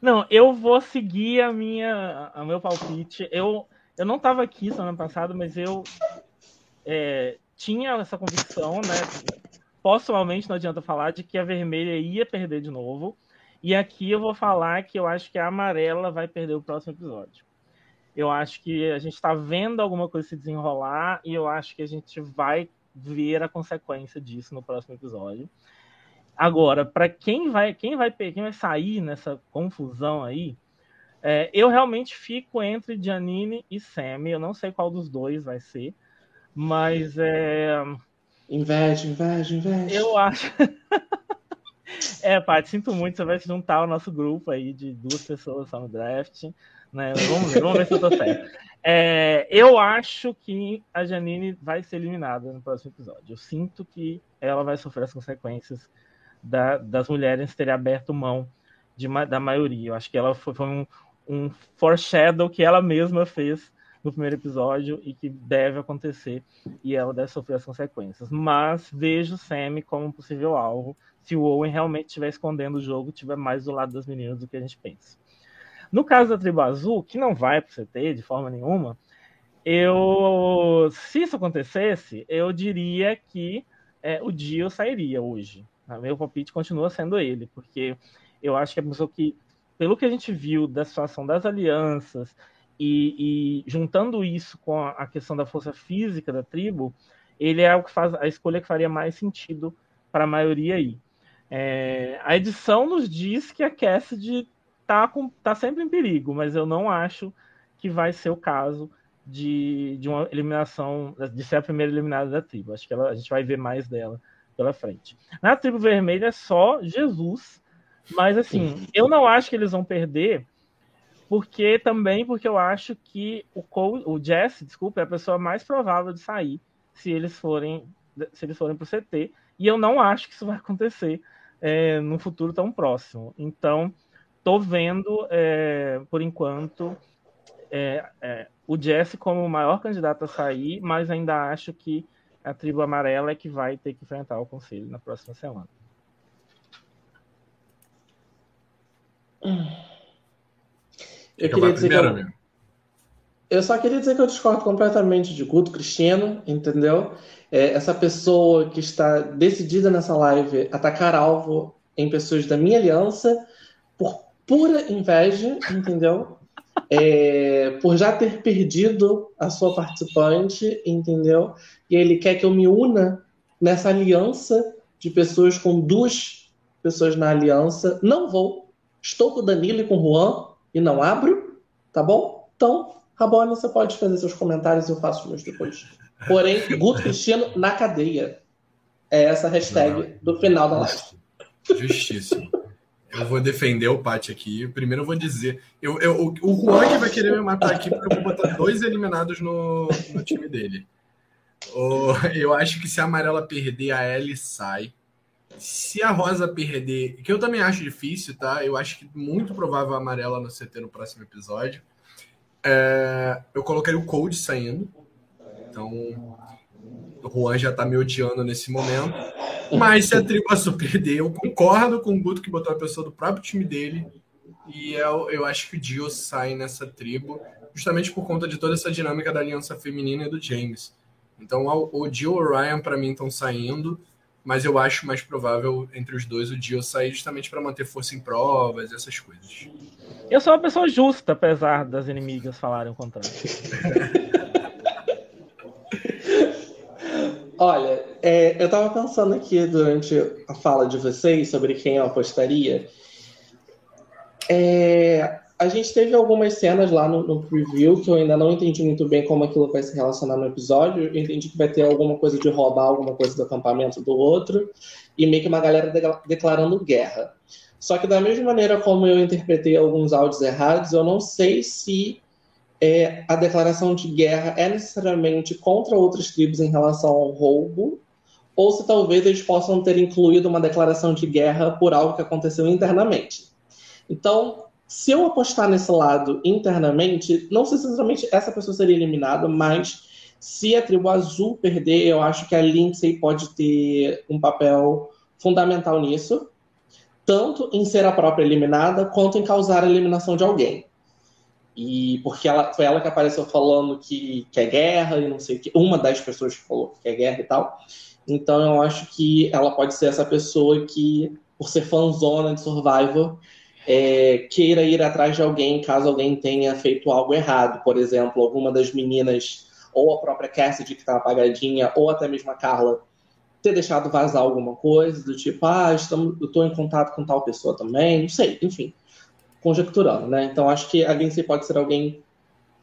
Não, eu vou seguir a minha, a meu palpite. Eu, eu não estava aqui semana passada, mas eu é, tinha essa convicção, né? Possivelmente não adianta falar de que a vermelha ia perder de novo. E aqui eu vou falar que eu acho que a amarela vai perder o próximo episódio. Eu acho que a gente está vendo alguma coisa se desenrolar e eu acho que a gente vai ver a consequência disso no próximo episódio. Agora, para quem vai, quem vai, quem vai sair nessa confusão aí, é, eu realmente fico entre Janine e Sammy. Eu não sei qual dos dois vai ser, mas é. Inveja, inveja, inveja. Eu acho. é, Paty, sinto muito. Você vai se juntar ao nosso grupo aí de duas pessoas só no draft. Né? Vamos ver, vamos ver se eu tô certo. É, eu acho que a Janine vai ser eliminada no próximo episódio. Eu sinto que ela vai sofrer as consequências da, das mulheres terem aberto mão de, da maioria. Eu acho que ela foi, foi um, um foreshadow que ela mesma fez no primeiro episódio e que deve acontecer e ela deve sofrer as consequências. Mas vejo Sammy como um possível alvo se o Owen realmente estiver escondendo o jogo, estiver mais do lado das meninas do que a gente pensa. No caso da tribo azul, que não vai para o CT de forma nenhuma, eu, se isso acontecesse, eu diria que é, o Dio sairia hoje. Meu palpite continua sendo ele, porque eu acho que é a pessoa que, pelo que a gente viu da situação das alianças e, e juntando isso com a, questão da força física da tribo, ele é o que faz a escolha que faria mais sentido para a maioria aí. É, a edição nos diz que a Cassidy tá, com, tá sempre em perigo, mas eu não acho que vai ser o caso de, de uma eliminação, de ser a primeira eliminada da tribo. Acho que ela, a gente vai ver mais dela pela frente. Na tribo vermelha é só Jesus, mas assim, eu não acho que eles vão perder, porque também porque eu acho que o Cole, o Jesse, desculpa, é a pessoa mais provável de sair se eles forem se eles forem para o CT, e eu não acho que isso vai acontecer é, no futuro tão próximo. Então, tô vendo é, por enquanto é, é o Jesse como o maior candidato a sair, mas ainda acho que a tribo amarela é que vai ter que enfrentar o conselho na próxima semana. Eu queria dizer que eu, eu, só queria dizer que eu discordo completamente de Guto Cristiano, entendeu? É, essa pessoa que está decidida nessa live atacar alvo em pessoas da minha aliança por pura inveja, entendeu? É, por já ter perdido a sua participante, entendeu? E ele quer que eu me una nessa aliança de pessoas com duas pessoas na aliança. Não vou. Estou com o Danilo e com o Juan e não abro, tá bom? Então, Rabone, você pode fazer seus comentários e eu faço os meus depois. Porém, Guto Cristiano na cadeia. É essa hashtag do final da live. Justíssimo. Eu vou defender o Pati aqui. Primeiro eu vou dizer. Eu, eu, o Juan vai querer me matar aqui porque eu vou botar dois eliminados no, no time dele. eu acho que se a amarela perder, a Ellie sai. Se a rosa perder, que eu também acho difícil, tá? Eu acho que muito provável a amarela no CT no próximo episódio. É, eu colocaria o Cold saindo. Então, o Juan já tá me odiando nesse momento. Mas se a tribo azul perder, eu concordo com o Guto que botou a pessoa do próprio time dele. E eu, eu acho que o Dio sai nessa tribo, justamente por conta de toda essa dinâmica da aliança feminina e do James. Então, o Dio e o Ryan, para mim, estão saindo, mas eu acho mais provável entre os dois o Dio sair justamente para manter força em provas, essas coisas. Eu sou uma pessoa justa, apesar das inimigas falarem o contrário. Olha, é, eu estava pensando aqui durante a fala de vocês sobre quem eu apostaria. É, a gente teve algumas cenas lá no, no, preview que eu ainda não entendi muito bem como aquilo vai se relacionar no episódio. Eu entendi que vai ter alguma coisa de roubar alguma coisa do acampamento do outro e meio que uma galera de, declarando guerra. Só que da mesma maneira como eu interpretei alguns áudios errados, eu não sei se é, a declaração de guerra é necessariamente contra outras tribos em relação ao roubo, ou se talvez eles possam ter incluído uma declaração de guerra por algo que aconteceu internamente. Então, se eu apostar nesse lado internamente, não sei se necessariamente essa pessoa seria eliminada, mas se a tribo azul perder, eu acho que a Lindsay pode ter um papel fundamental nisso, tanto em ser a própria eliminada, quanto em causar a eliminação de alguém. E porque ela foi ela que apareceu falando que, que é guerra e não sei o que, uma das pessoas que falou que é guerra e tal. Então eu acho que ela pode ser essa pessoa que, por ser fanzona de Survivor, é, queira ir atrás de alguém caso alguém tenha feito algo errado. Por exemplo, alguma das meninas, ou a própria Cassidy que está apagadinha, ou até mesmo a Carla, ter deixado vazar alguma coisa, do tipo, ah, estamos, eu estou em contato com tal pessoa também, não sei, enfim, conjecturando, né? Então acho que a Lindsay pode ser alguém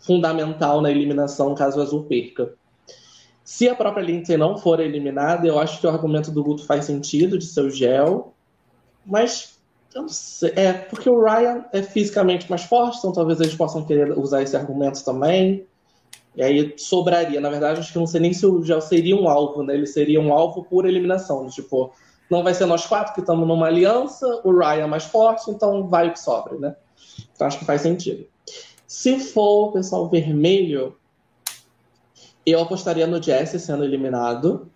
fundamental na eliminação caso o Azul perca. Se a própria Lindsay não for eliminada, eu acho que o argumento do Guto faz sentido de ser o gel, mas eu não sei. É, porque o Ryan é fisicamente mais forte, então talvez eles possam querer usar esse argumento também. E aí sobraria. Na verdade, acho que não sei nem se o Gel seria um alvo, né? Ele seria um alvo por eliminação. Tipo, não vai ser nós quatro que estamos numa aliança, o Ryan é mais forte, então vai o que sobra, né? Então acho que faz sentido. Se for o pessoal vermelho, eu apostaria no Jesse sendo eliminado.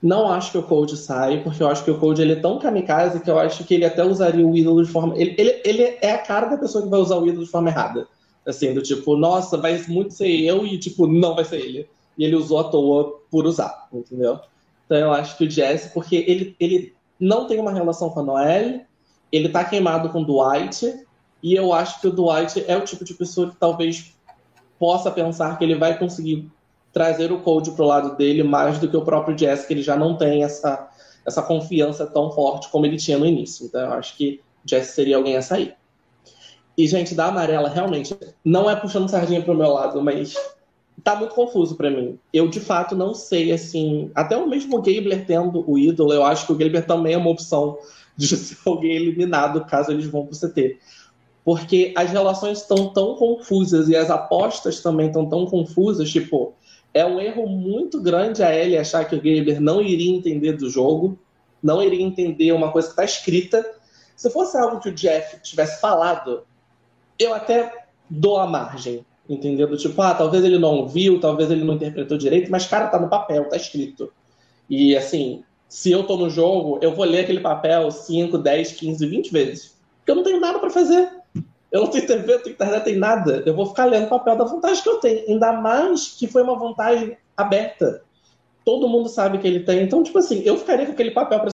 Não acho que o Cold sai, porque eu acho que o Cold ele é tão kamikaze que eu acho que ele até usaria o ídolo de forma. Ele, ele, ele é a cara da pessoa que vai usar o ídolo de forma errada. Assim, do tipo, nossa, vai muito ser eu e, tipo, não vai ser ele. E ele usou à toa por usar, entendeu? Então eu acho que o Jesse, porque ele, ele não tem uma relação com a Noelle, ele tá queimado com o Dwight, e eu acho que o Dwight é o tipo de pessoa que talvez possa pensar que ele vai conseguir trazer o Cold pro lado dele mais do que o próprio Jess, que ele já não tem essa, essa confiança tão forte como ele tinha no início. Então eu acho que Jess seria alguém a sair. E, gente, da amarela, realmente, não é puxando sardinha pro meu lado, mas tá muito confuso para mim. Eu, de fato, não sei, assim. Até o mesmo Gabler tendo o ídolo, eu acho que o Gabler também é uma opção de ser alguém eliminado caso eles vão pro CT. Porque as relações estão tão confusas e as apostas também estão tão confusas, tipo, é um erro muito grande a Ellie achar que o Gamer não iria entender do jogo, não iria entender uma coisa que está escrita. Se fosse algo que o Jeff tivesse falado, eu até dou a margem, entendeu? Tipo, ah, talvez ele não viu, talvez ele não interpretou direito, mas, cara, tá no papel, tá escrito. E, assim, se eu tô no jogo, eu vou ler aquele papel 5, 10, 15, 20 vezes. Porque eu não tenho nada para fazer. Eu não tenho TV, eu tenho internet, tem nada. Eu vou ficar lendo papel da vantagem que eu tenho. Ainda mais que foi uma vantagem aberta. Todo mundo sabe que ele tem. Então, tipo assim, eu ficaria com aquele papel para